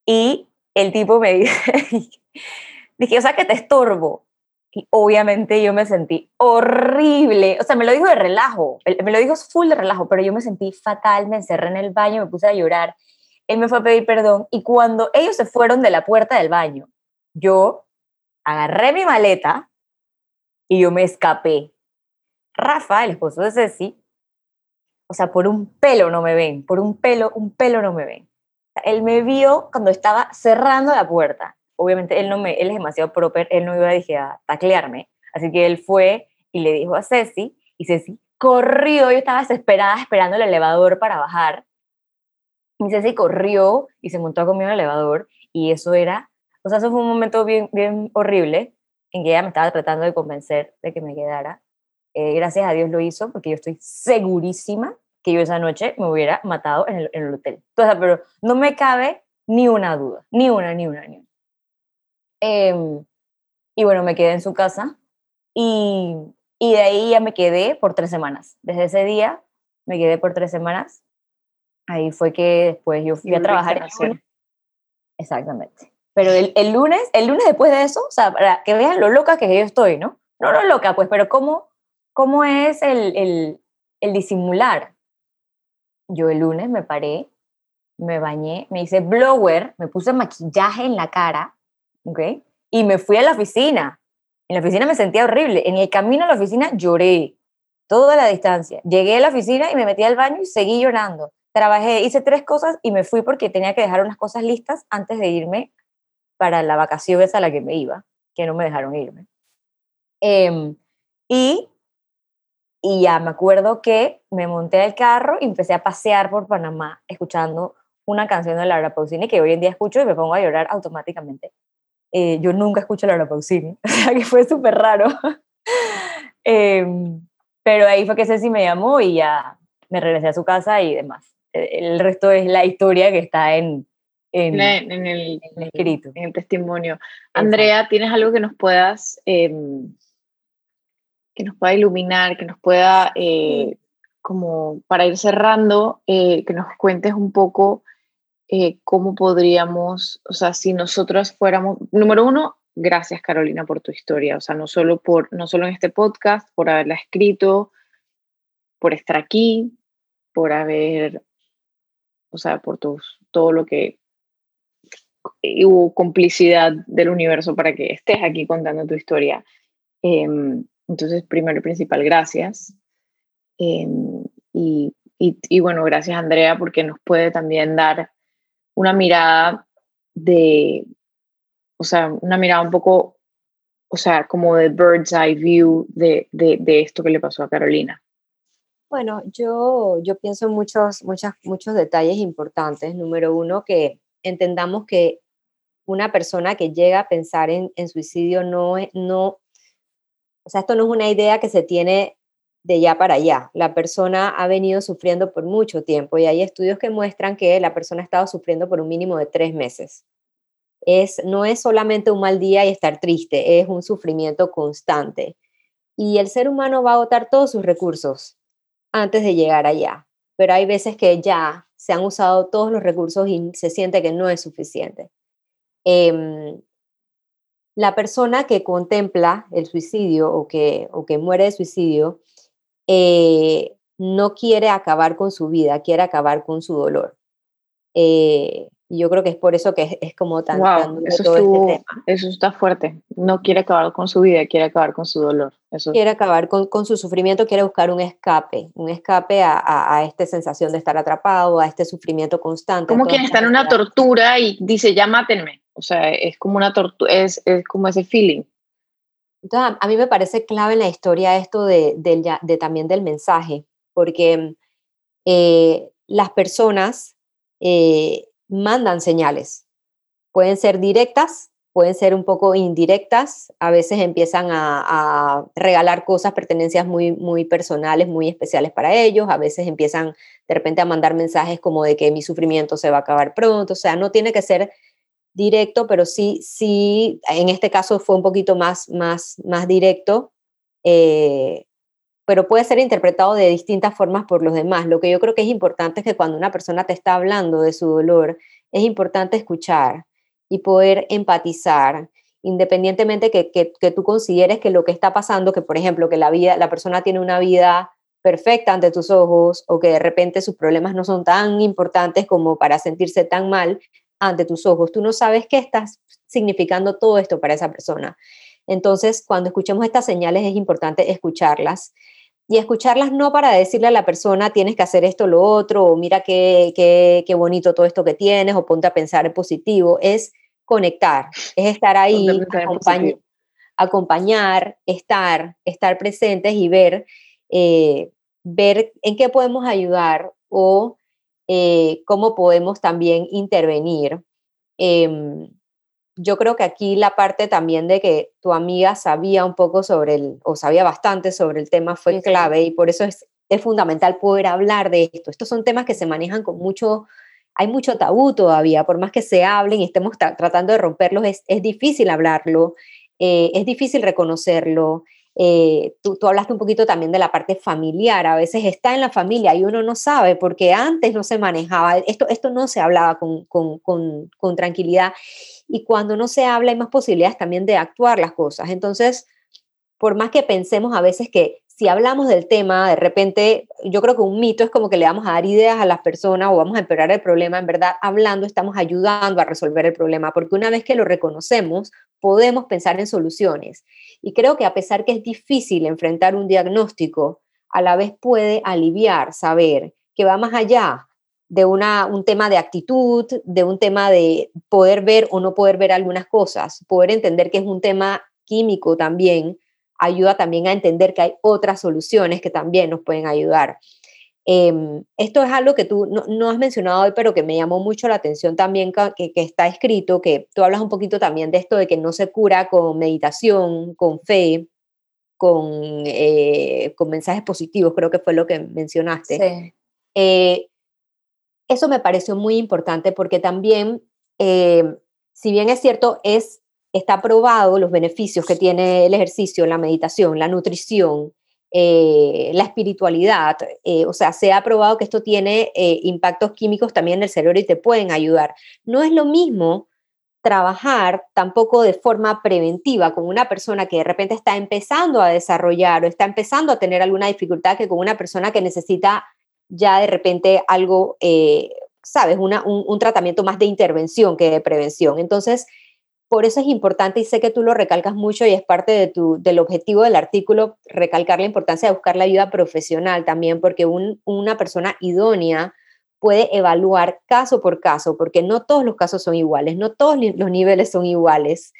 Y el tipo me dice, dije, o sea, que te estorbo. Y obviamente yo me sentí horrible. O sea, me lo dijo de relajo, me lo dijo full de relajo, pero yo me sentí fatal, me encerré en el baño, me puse a llorar. Él me fue a pedir perdón y cuando ellos se fueron de la puerta del baño, yo agarré mi maleta y yo me escapé. Rafa, el esposo de Ceci, o sea, por un pelo no me ven, por un pelo, un pelo no me ven. él me vio cuando estaba cerrando la puerta obviamente él, no me, él es demasiado proper, él no iba dije, a taclearme. Así que él fue y le dijo a Ceci, y Ceci corrió, yo estaba desesperada esperando el elevador para bajar. Y Ceci corrió y se montó conmigo en el elevador, y eso era, o sea, eso fue un momento bien, bien horrible, en que ella me estaba tratando de convencer de que me quedara. Eh, gracias a Dios lo hizo, porque yo estoy segurísima que yo esa noche me hubiera matado en el, hotel. Entonces, pero no me cabe ni una duda, ni una, ni una, ni una. Em, y bueno, me quedé en su casa y, y de ahí ya me quedé por tres semanas. Desde ese día me quedé por tres semanas. Ahí fue que después yo fui a trabajar. Exactamente. Pero el, el, lunes, el lunes después de eso, o sea, para que vean lo loca que yo estoy, ¿no? No, no loca, pues, pero cómo, cómo es el, el, el disimular. Yo el lunes me paré, me bañé, me hice blower, me puse maquillaje en la cara, Y me fui a la oficina. En la oficina me sentía horrible. En el camino a la oficina lloré toda la distancia. Llegué a la oficina y me metí al baño y seguí llorando. Trabajé, hice tres cosas y me fui porque tenía que dejar unas cosas listas antes de irme para la vacación esa a la que me iba, que no me dejaron irme. Em, y, y ya me acuerdo que me monté al carro y empecé a pasear por Panamá escuchando una canción de Laura Pausini que hoy en día escucho y me pongo a llorar automáticamente. Eh, yo nunca escucho a Laura o sea que fue súper raro. Em, pero ahí fue que Ceci me llamó y ya me regresé a su casa y demás. E, el resto es la historia que está en, en, en, el, escrito. En el testimonio. Andrea, ¿tienes algo que nos puedas, em, que nos pueda iluminar, que nos pueda, eh, como para ir cerrando, eh, que nos cuentes un poco eh, cómo podríamos, o sea, si nosotros fuéramos, número uno, gracias Carolina por tu historia, o sea, no solo, por, no solo en este podcast, por haberla escrito, por estar aquí, por haber, o sea, por todo lo que hubo complicidad del universo para que estés aquí contando tu historia. Em, entonces, primero y principal, gracias. Em, y, y, y, bueno, gracias Andrea porque nos puede también dar una mirada de, o sea, una mirada un poco, o sea, como de bird's eye view de, de, de esto que le pasó a Carolina. Bueno, yo, yo pienso en muchos, muchas, muchos detalles importantes. Número uno, que entendamos que una persona que llega a pensar en, suicidio no, no, o sea, esto no es una idea que se tiene de ya para allá. La persona ha venido sufriendo por mucho tiempo y hay estudios que muestran que la persona ha estado sufriendo por un mínimo de tres meses. Es, no es solamente un mal día y estar triste, es un sufrimiento constante. Y el ser humano va a agotar todos sus recursos antes de llegar allá. Pero hay veces que ya se han usado todos los recursos y se siente que no es suficiente. Em, la persona que contempla el suicidio o que, o que muere de suicidio eh, no quiere acabar con su vida, quiere acabar con su dolor. Eh, yo creo que es por eso que es, como tan, eso, todo este tema. eso está fuerte. No quiere acabar con su vida, quiere acabar con su dolor. Eso. Quiere acabar con, con, su sufrimiento, quiere buscar un escape, un escape a, a, esta sensación de estar atrapado, a este sufrimiento constante. Como quien está en una tortura y dice, ya mátenme. O sea, es como una tortura, es, es como ese feeling. Entonces, a mí me parece clave en la historia esto de, de, también del mensaje, porque eh, las personas eh, mandan señales. Pueden ser directas, pueden ser un poco indirectas, a veces empiezan a, a, regalar cosas, pertenencias muy, muy personales, muy especiales para ellos, a veces empiezan de repente a mandar mensajes como de que mi sufrimiento se va a acabar pronto, o sea, no tiene que ser directo, pero sí, sí, en este caso fue un poquito más, más, más directo, eh, pero puede ser interpretado de distintas formas por los demás. Lo que yo creo que es importante es que cuando una persona te está hablando de su dolor, es importante escuchar y poder empatizar, independientemente que, que, que tú consideres que lo que está pasando, que por ejemplo, que la, vida, la persona tiene una vida perfecta ante tus ojos o que de repente sus problemas no son tan importantes como para sentirse tan mal, ante tus ojos. Tú no sabes qué estás significando todo esto para esa persona. Entonces, cuando escuchemos estas señales es importante escucharlas y escucharlas no para decirle a la persona tienes que hacer esto o lo otro, o mira qué, qué, qué bonito todo esto que tienes, o ponte a pensar en positivo, es conectar, es estar ahí, acompañar, estar, estar presentes y ver, eh, ver en qué podemos ayudar o eh, cómo podemos también intervenir. Em, yo creo que aquí la parte también de que tu amiga sabía un poco sobre el, o sabía bastante sobre el tema fue clave y por eso es, es fundamental poder hablar de esto. Estos son temas que se manejan con mucho, hay mucho tabú todavía, por más que se hablen y estemos tratando de romperlos, es, es difícil hablarlo, eh, es difícil reconocerlo. Eh, tú, hablaste un poquito también de la parte familiar, a veces está en la familia y uno no sabe porque antes no se manejaba, esto, esto no se hablaba con, con, con, con tranquilidad y cuando no se habla hay más posibilidades también de actuar las cosas. Entonces, por más que pensemos a veces que si hablamos del tema, de repente, yo creo que un mito es como que le vamos a dar ideas a las personas o vamos a empeorar el problema. En verdad, hablando estamos ayudando a resolver el problema, porque una vez que lo reconocemos, podemos pensar en soluciones. Y creo que a pesar que es difícil enfrentar un diagnóstico, a la vez puede aliviar saber que va más allá de una, un tema de actitud, de un tema de poder ver o no poder ver algunas cosas, poder entender que es un tema químico también, ayuda también a entender que hay otras soluciones que también nos pueden ayudar. Em, esto es algo que tú no, has mencionado hoy, pero que me llamó mucho la atención también que, que, está escrito, que tú hablas un poquito también de esto de que no se cura con meditación, con fe, con, eh, con mensajes positivos, creo que fue lo que mencionaste. Sí. Eh, eso me pareció muy importante porque también, eh, si bien es cierto, es, está probado los beneficios que tiene el ejercicio, la meditación, la nutrición, eh, la espiritualidad, eh, o sea, se ha probado que esto tiene impactos químicos también en el cerebro y te pueden ayudar. No es lo mismo trabajar tampoco de forma preventiva con una persona que de repente está empezando a desarrollar o está empezando a tener alguna dificultad que con una persona que necesita ya de repente algo, eh, sabes, un, un, tratamiento más de intervención que de prevención. Entonces, por eso es importante y sé que tú lo recalcas mucho y es parte de tu, del objetivo del artículo, recalcar la importancia de buscar la ayuda profesional también, porque una persona idónea puede evaluar caso por caso, porque no todos los casos son iguales, no todos los niveles son iguales.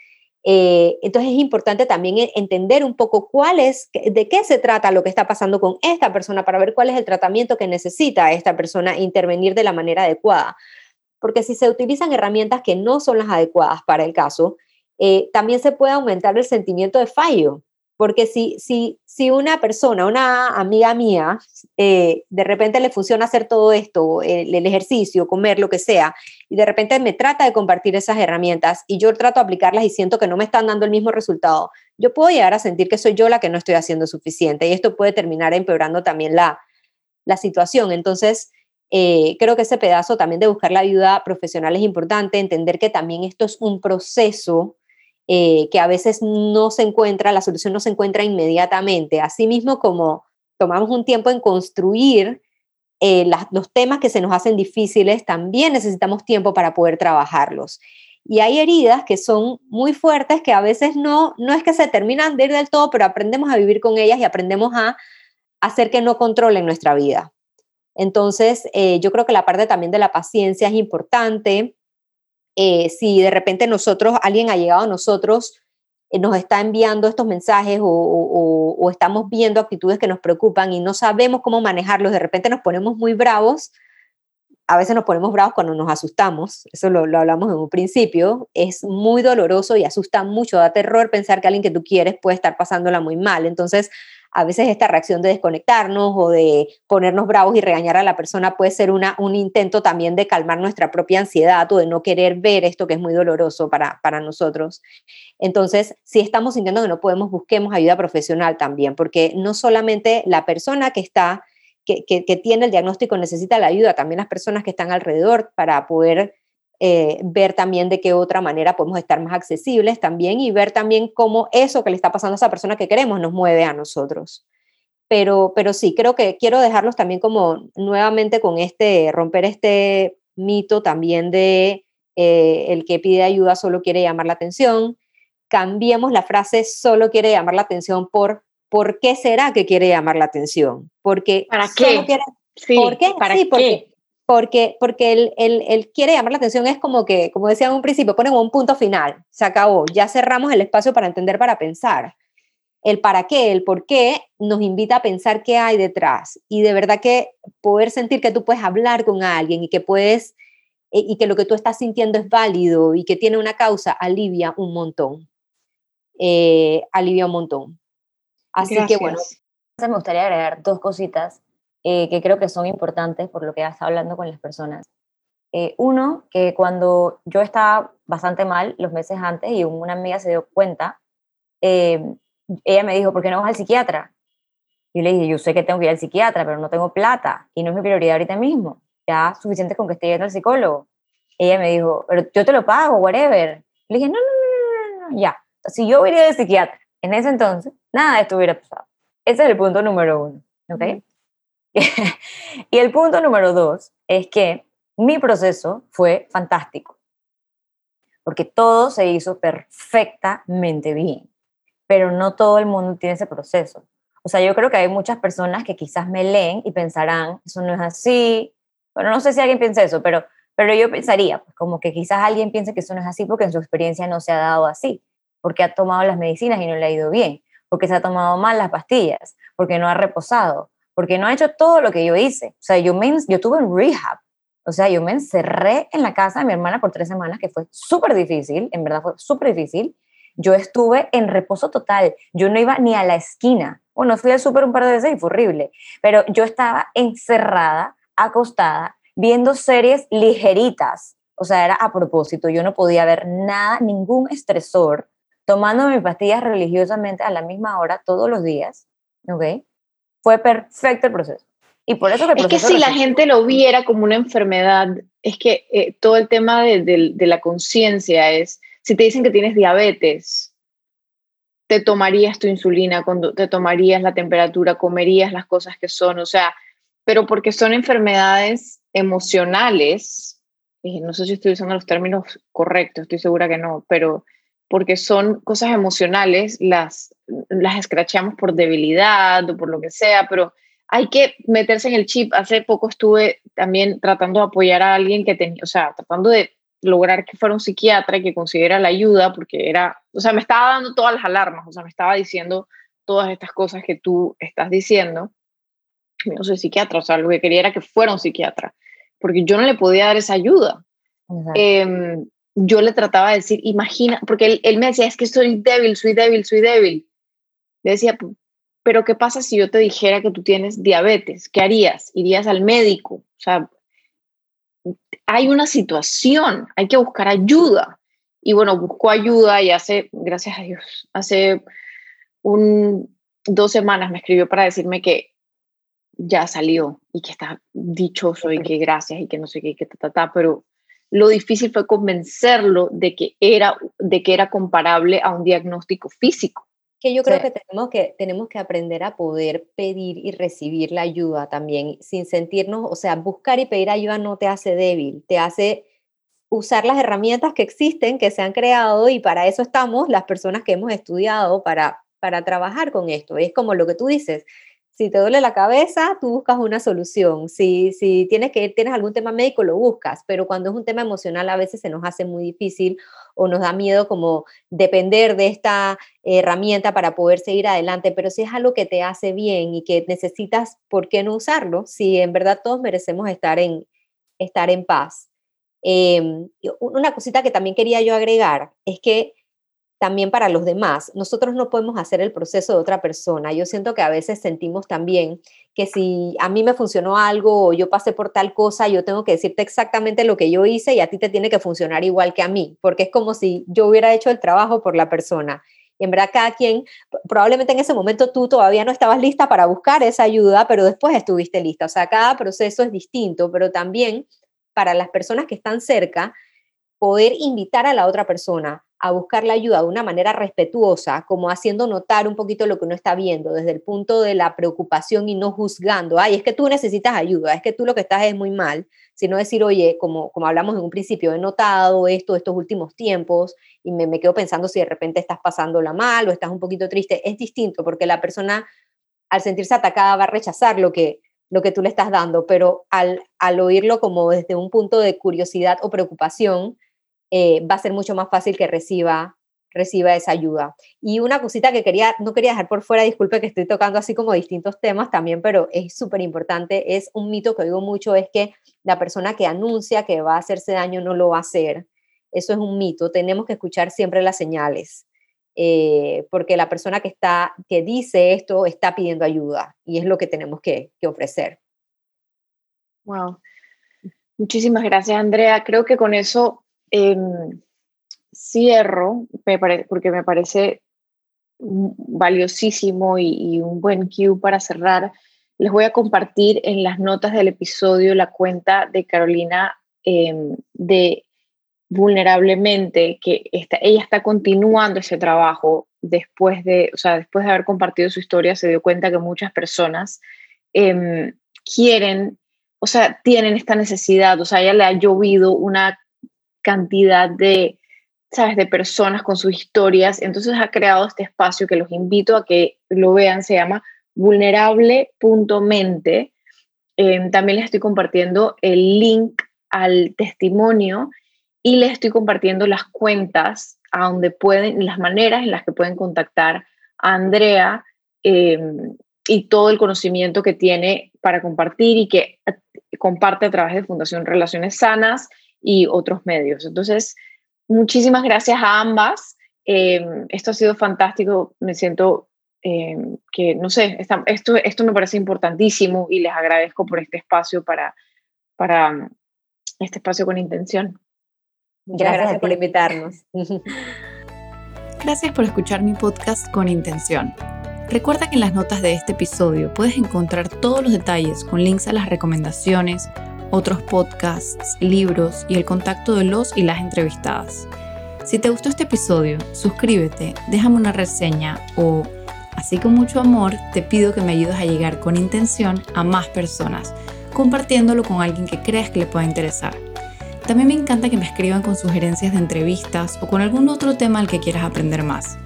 Eh, entonces es importante también e, entender un poco cuál es, de qué se trata lo que está pasando con esta persona para ver cuál es el tratamiento que necesita esta persona intervenir de la manera adecuada. Porque si se utilizan herramientas que no son las adecuadas para el caso, eh, también se puede aumentar el sentimiento de fallo. Porque si, si, si una persona, una amiga mía, eh, de repente le funciona hacer todo esto, el, ejercicio, comer, lo que sea, y de repente me trata de compartir esas herramientas y yo trato de aplicarlas y siento que no me están dando el mismo resultado, yo puedo llegar a sentir que soy yo la que no estoy haciendo suficiente y esto puede terminar empeorando también la, la situación. Entonces, eh, creo que ese pedazo también de buscar la ayuda profesional es importante, entender que también esto es un proceso eh, que a veces no se encuentra, la solución no se encuentra inmediatamente. Asimismo, como tomamos un tiempo en construir eh, los temas que se nos hacen difíciles, también necesitamos tiempo para poder trabajarlos. Y hay heridas que son muy fuertes que a veces no, no es que se terminan de ir del todo, pero aprendemos a vivir con ellas y aprendemos a hacer que no controlen nuestra vida. Entonces, eh, yo creo que la parte también de la paciencia es importante. Eh, si de repente nosotros, alguien ha llegado a nosotros, eh, nos está enviando estos mensajes o, estamos viendo actitudes que nos preocupan y no sabemos cómo manejarlos, de repente nos ponemos muy bravos. A veces nos ponemos bravos cuando nos asustamos, eso lo, lo hablamos en un principio, es muy doloroso y asusta mucho, da terror pensar que alguien que tú quieres puede estar pasándola muy mal. Entonces, a veces esta reacción de desconectarnos o de ponernos bravos y regañar a la persona puede ser una, un intento también de calmar nuestra propia ansiedad o de no querer ver esto que es muy doloroso para, para nosotros. Entonces, si estamos sintiendo que no podemos, busquemos ayuda profesional también, porque no solamente la persona que está, que, que, que tiene el diagnóstico necesita la ayuda, también las personas que están alrededor para poder eh, ver también de qué otra manera podemos estar más accesibles también y ver también cómo eso que le está pasando a esa persona que queremos nos mueve a nosotros. Pero, pero sí, creo que quiero dejarlos también como nuevamente con este, romper este mito también de eh, el que pide ayuda solo quiere llamar la atención. Cambiemos la frase solo quiere llamar la atención por ¿por qué será que quiere llamar la atención? Porque ¿Para qué? ¿Por qué? ¿Para qué? porque porque, porque él, él, quiere llamar la atención, es como que, como decía en un principio, ponen un punto final, se acabó, ya cerramos el espacio para entender, para pensar. El para qué, el por qué nos invita a pensar qué hay detrás y de verdad que poder sentir que tú puedes hablar con alguien y que puedes eh, y que lo que tú estás sintiendo es válido y que tiene una causa, alivia un montón. Eh, alivia un montón. Así que bueno. Me gustaría agregar dos cositas eh, que creo que son importantes por lo que estado hablando con las personas. Eh, uno, que cuando yo estaba bastante mal los meses antes y una amiga se dio cuenta, eh, ella me dijo, ¿por qué no vas al psiquiatra? Yo le dije, yo sé que tengo que ir al psiquiatra, pero no tengo plata y no es mi prioridad ahorita mismo. Ya suficiente con que esté yendo al psicólogo. Ella me dijo, pero yo te lo pago, whatever. Le dije, no, no, no, no, no, ya. Si yo hubiera ido al psiquiatra en ese entonces, nada de esto hubiera pasado. Ese es el punto número uno, ¿ok? y el punto número dos es que mi proceso fue fantástico, porque todo se hizo perfectamente bien, pero no todo el mundo tiene ese proceso. O sea, yo creo que hay muchas personas que quizás me leen y pensarán, eso no es así. Bueno, no sé si alguien piensa eso, pero, pero yo pensaría, pues, como que quizás alguien piense que eso no es así porque en su experiencia no se ha dado así, porque ha tomado las medicinas y no le ha ido bien, porque se ha tomado mal las pastillas, porque no ha reposado, porque no ha hecho todo lo que yo hice. O sea, yo, me, yo estuve en rehab. O sea, yo me encerré en la casa de mi hermana por tres semanas, que fue súper difícil, en verdad fue súper difícil. Yo estuve en reposo total. Yo no iba ni a la esquina. Bueno, fui al súper un par de veces y fue horrible. Pero yo estaba encerrada, acostada, viendo series ligeritas. O sea, era a propósito. Yo no podía ver nada, ningún estresor, tomando mis pastillas religiosamente a la misma hora todos los días. ¿Ok? Fue perfecto el proceso. Y por eso que Es que si la gente lo viera como una enfermedad, es que eh, todo el tema de, de la conciencia es, si te dicen que tienes diabetes, te tomarías tu insulina, cuando te tomarías la temperatura, comerías las cosas que son, o sea, pero porque son enfermedades emocionales, no sé si estoy usando los términos correctos, estoy segura que no, pero porque son cosas emocionales, las, las escrachamos por debilidad o por lo que sea, pero hay que meterse en el chip. Hace poco estuve también tratando de apoyar a alguien que tenía, o sea, tratando de lograr que fuera un psiquiatra y que considera la ayuda, porque era, o sea, me estaba dando todas las alarmas, o sea, me estaba diciendo todas estas cosas que tú estás diciendo. Yo no soy psiquiatra, o sea, lo que quería era que fuera un psiquiatra, porque yo no le podía dar esa ayuda yo le trataba de decir, imagina, porque él, me decía, es que soy débil, soy débil, soy débil. Le decía, pero ¿qué pasa si yo te dijera que tú tienes diabetes? ¿Qué harías? ¿Irías al médico? O sea, hay una situación, hay que buscar ayuda. Y bueno, buscó ayuda y hace, gracias a Dios, hace un, dos semanas me escribió para decirme que ya salió y que está dichoso y que gracias y que no sé qué, que ta, ta, ta, pero lo difícil fue convencerlo de que era, de que era comparable a un diagnóstico físico. Que yo creo que, tenemos que tenemos que aprender a poder pedir y recibir la ayuda también, sin sentirnos, o sea, buscar y pedir ayuda no te hace débil, te hace usar las herramientas que existen, que se han creado y para eso estamos las personas que hemos estudiado para, para trabajar con esto. Es como lo que tú dices, si te duele la cabeza, tú buscas una solución. Si, si tienes que tienes algún tema médico, lo buscas. Pero cuando es un tema emocional, a veces se nos hace muy difícil o nos da miedo como depender de esta herramienta para poder seguir adelante. Pero si es algo que te hace bien y que necesitas, ¿por qué no usarlo? Si en verdad todos merecemos estar en, estar en paz. Em, una cosita que también quería yo agregar es que también para los demás. Nosotros no podemos hacer el proceso de otra persona. Yo siento que a veces sentimos también que si a mí me funcionó algo o yo pasé por tal cosa, yo tengo que decirte exactamente lo que yo hice y a ti te tiene que funcionar igual que a mí, porque es como si yo hubiera hecho el trabajo por la persona. Y en verdad cada quien, probablemente en ese momento tú todavía no estabas lista para buscar esa ayuda, pero después estuviste lista. O sea, cada proceso es distinto, pero también para las personas que están cerca, poder invitar a la otra persona a buscar la ayuda de una manera respetuosa, como haciendo notar un poquito lo que uno está viendo, desde el punto de la preocupación y no juzgando, ay, es que tú necesitas ayuda, es que tú lo que estás es muy mal, sino decir, oye, como, como hablamos en un principio, he notado esto estos últimos tiempos y me, me quedo pensando si de repente estás pasándola mal o estás un poquito triste, es distinto porque la persona al sentirse atacada va a rechazar lo que, lo que tú le estás dando, pero al, al oírlo como desde un punto de curiosidad o preocupación, eh, va a ser mucho más fácil que reciba reciba esa ayuda. Y una cosita que quería, no quería dejar por fuera, disculpe que estoy tocando así como distintos temas también, pero es súper importante, es un mito que oigo mucho, es que la persona que anuncia que va a hacerse daño no lo va a hacer. Eso es un mito, tenemos que escuchar siempre las señales. Eh, porque la persona que está que dice esto está pidiendo ayuda y es lo que tenemos que, que ofrecer. Wow. Muchísimas gracias, Andrea. Creo que con eso em, cierro, porque me parece valiosísimo y, un buen cue para cerrar. Les voy a compartir en las notas del episodio la cuenta de Carolina em, de vulnerablemente, que ella está continuando ese trabajo después de, o sea, después de haber compartido su historia, se dio cuenta que muchas personas em, quieren, o sea, tienen esta necesidad, o sea, ella le ha llovido una cantidad de, sabes, de personas con sus historias, entonces ha creado este espacio que los invito a que lo vean, se llama vulnerable.mente. Em, también les estoy compartiendo el link al testimonio y les estoy compartiendo las cuentas a donde pueden, las maneras en las que pueden contactar a Andrea em, y todo el conocimiento que tiene para compartir y que eh, comparte a través de Fundación Relaciones Sanas y otros medios. Entonces, muchísimas gracias a ambas. Em, esto ha sido fantástico. Me siento em, que, no sé, esto, esto me parece importantísimo y les agradezco por este espacio para, para este espacio con intención gracias, por invitarnos. Gracias por escuchar mi podcast con intención. Recuerda que en las notas de este episodio puedes encontrar todos los detalles con links a las recomendaciones, otros podcasts, libros y el contacto de los y las entrevistadas. Si te gustó este episodio, suscríbete, déjame una reseña o, así con mucho amor, te pido que me ayudes a llegar con intención a más personas, compartiéndolo con alguien que creas que le pueda interesar. También me encanta que me escriban con sugerencias de entrevistas o con algún otro tema al que quieras aprender más.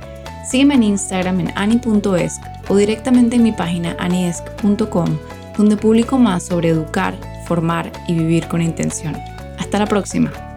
Sígueme en Instagram en ani.esc o directamente en mi página aniesc.com, donde publico más sobre educar, formar y vivir con intención. Hasta la próxima.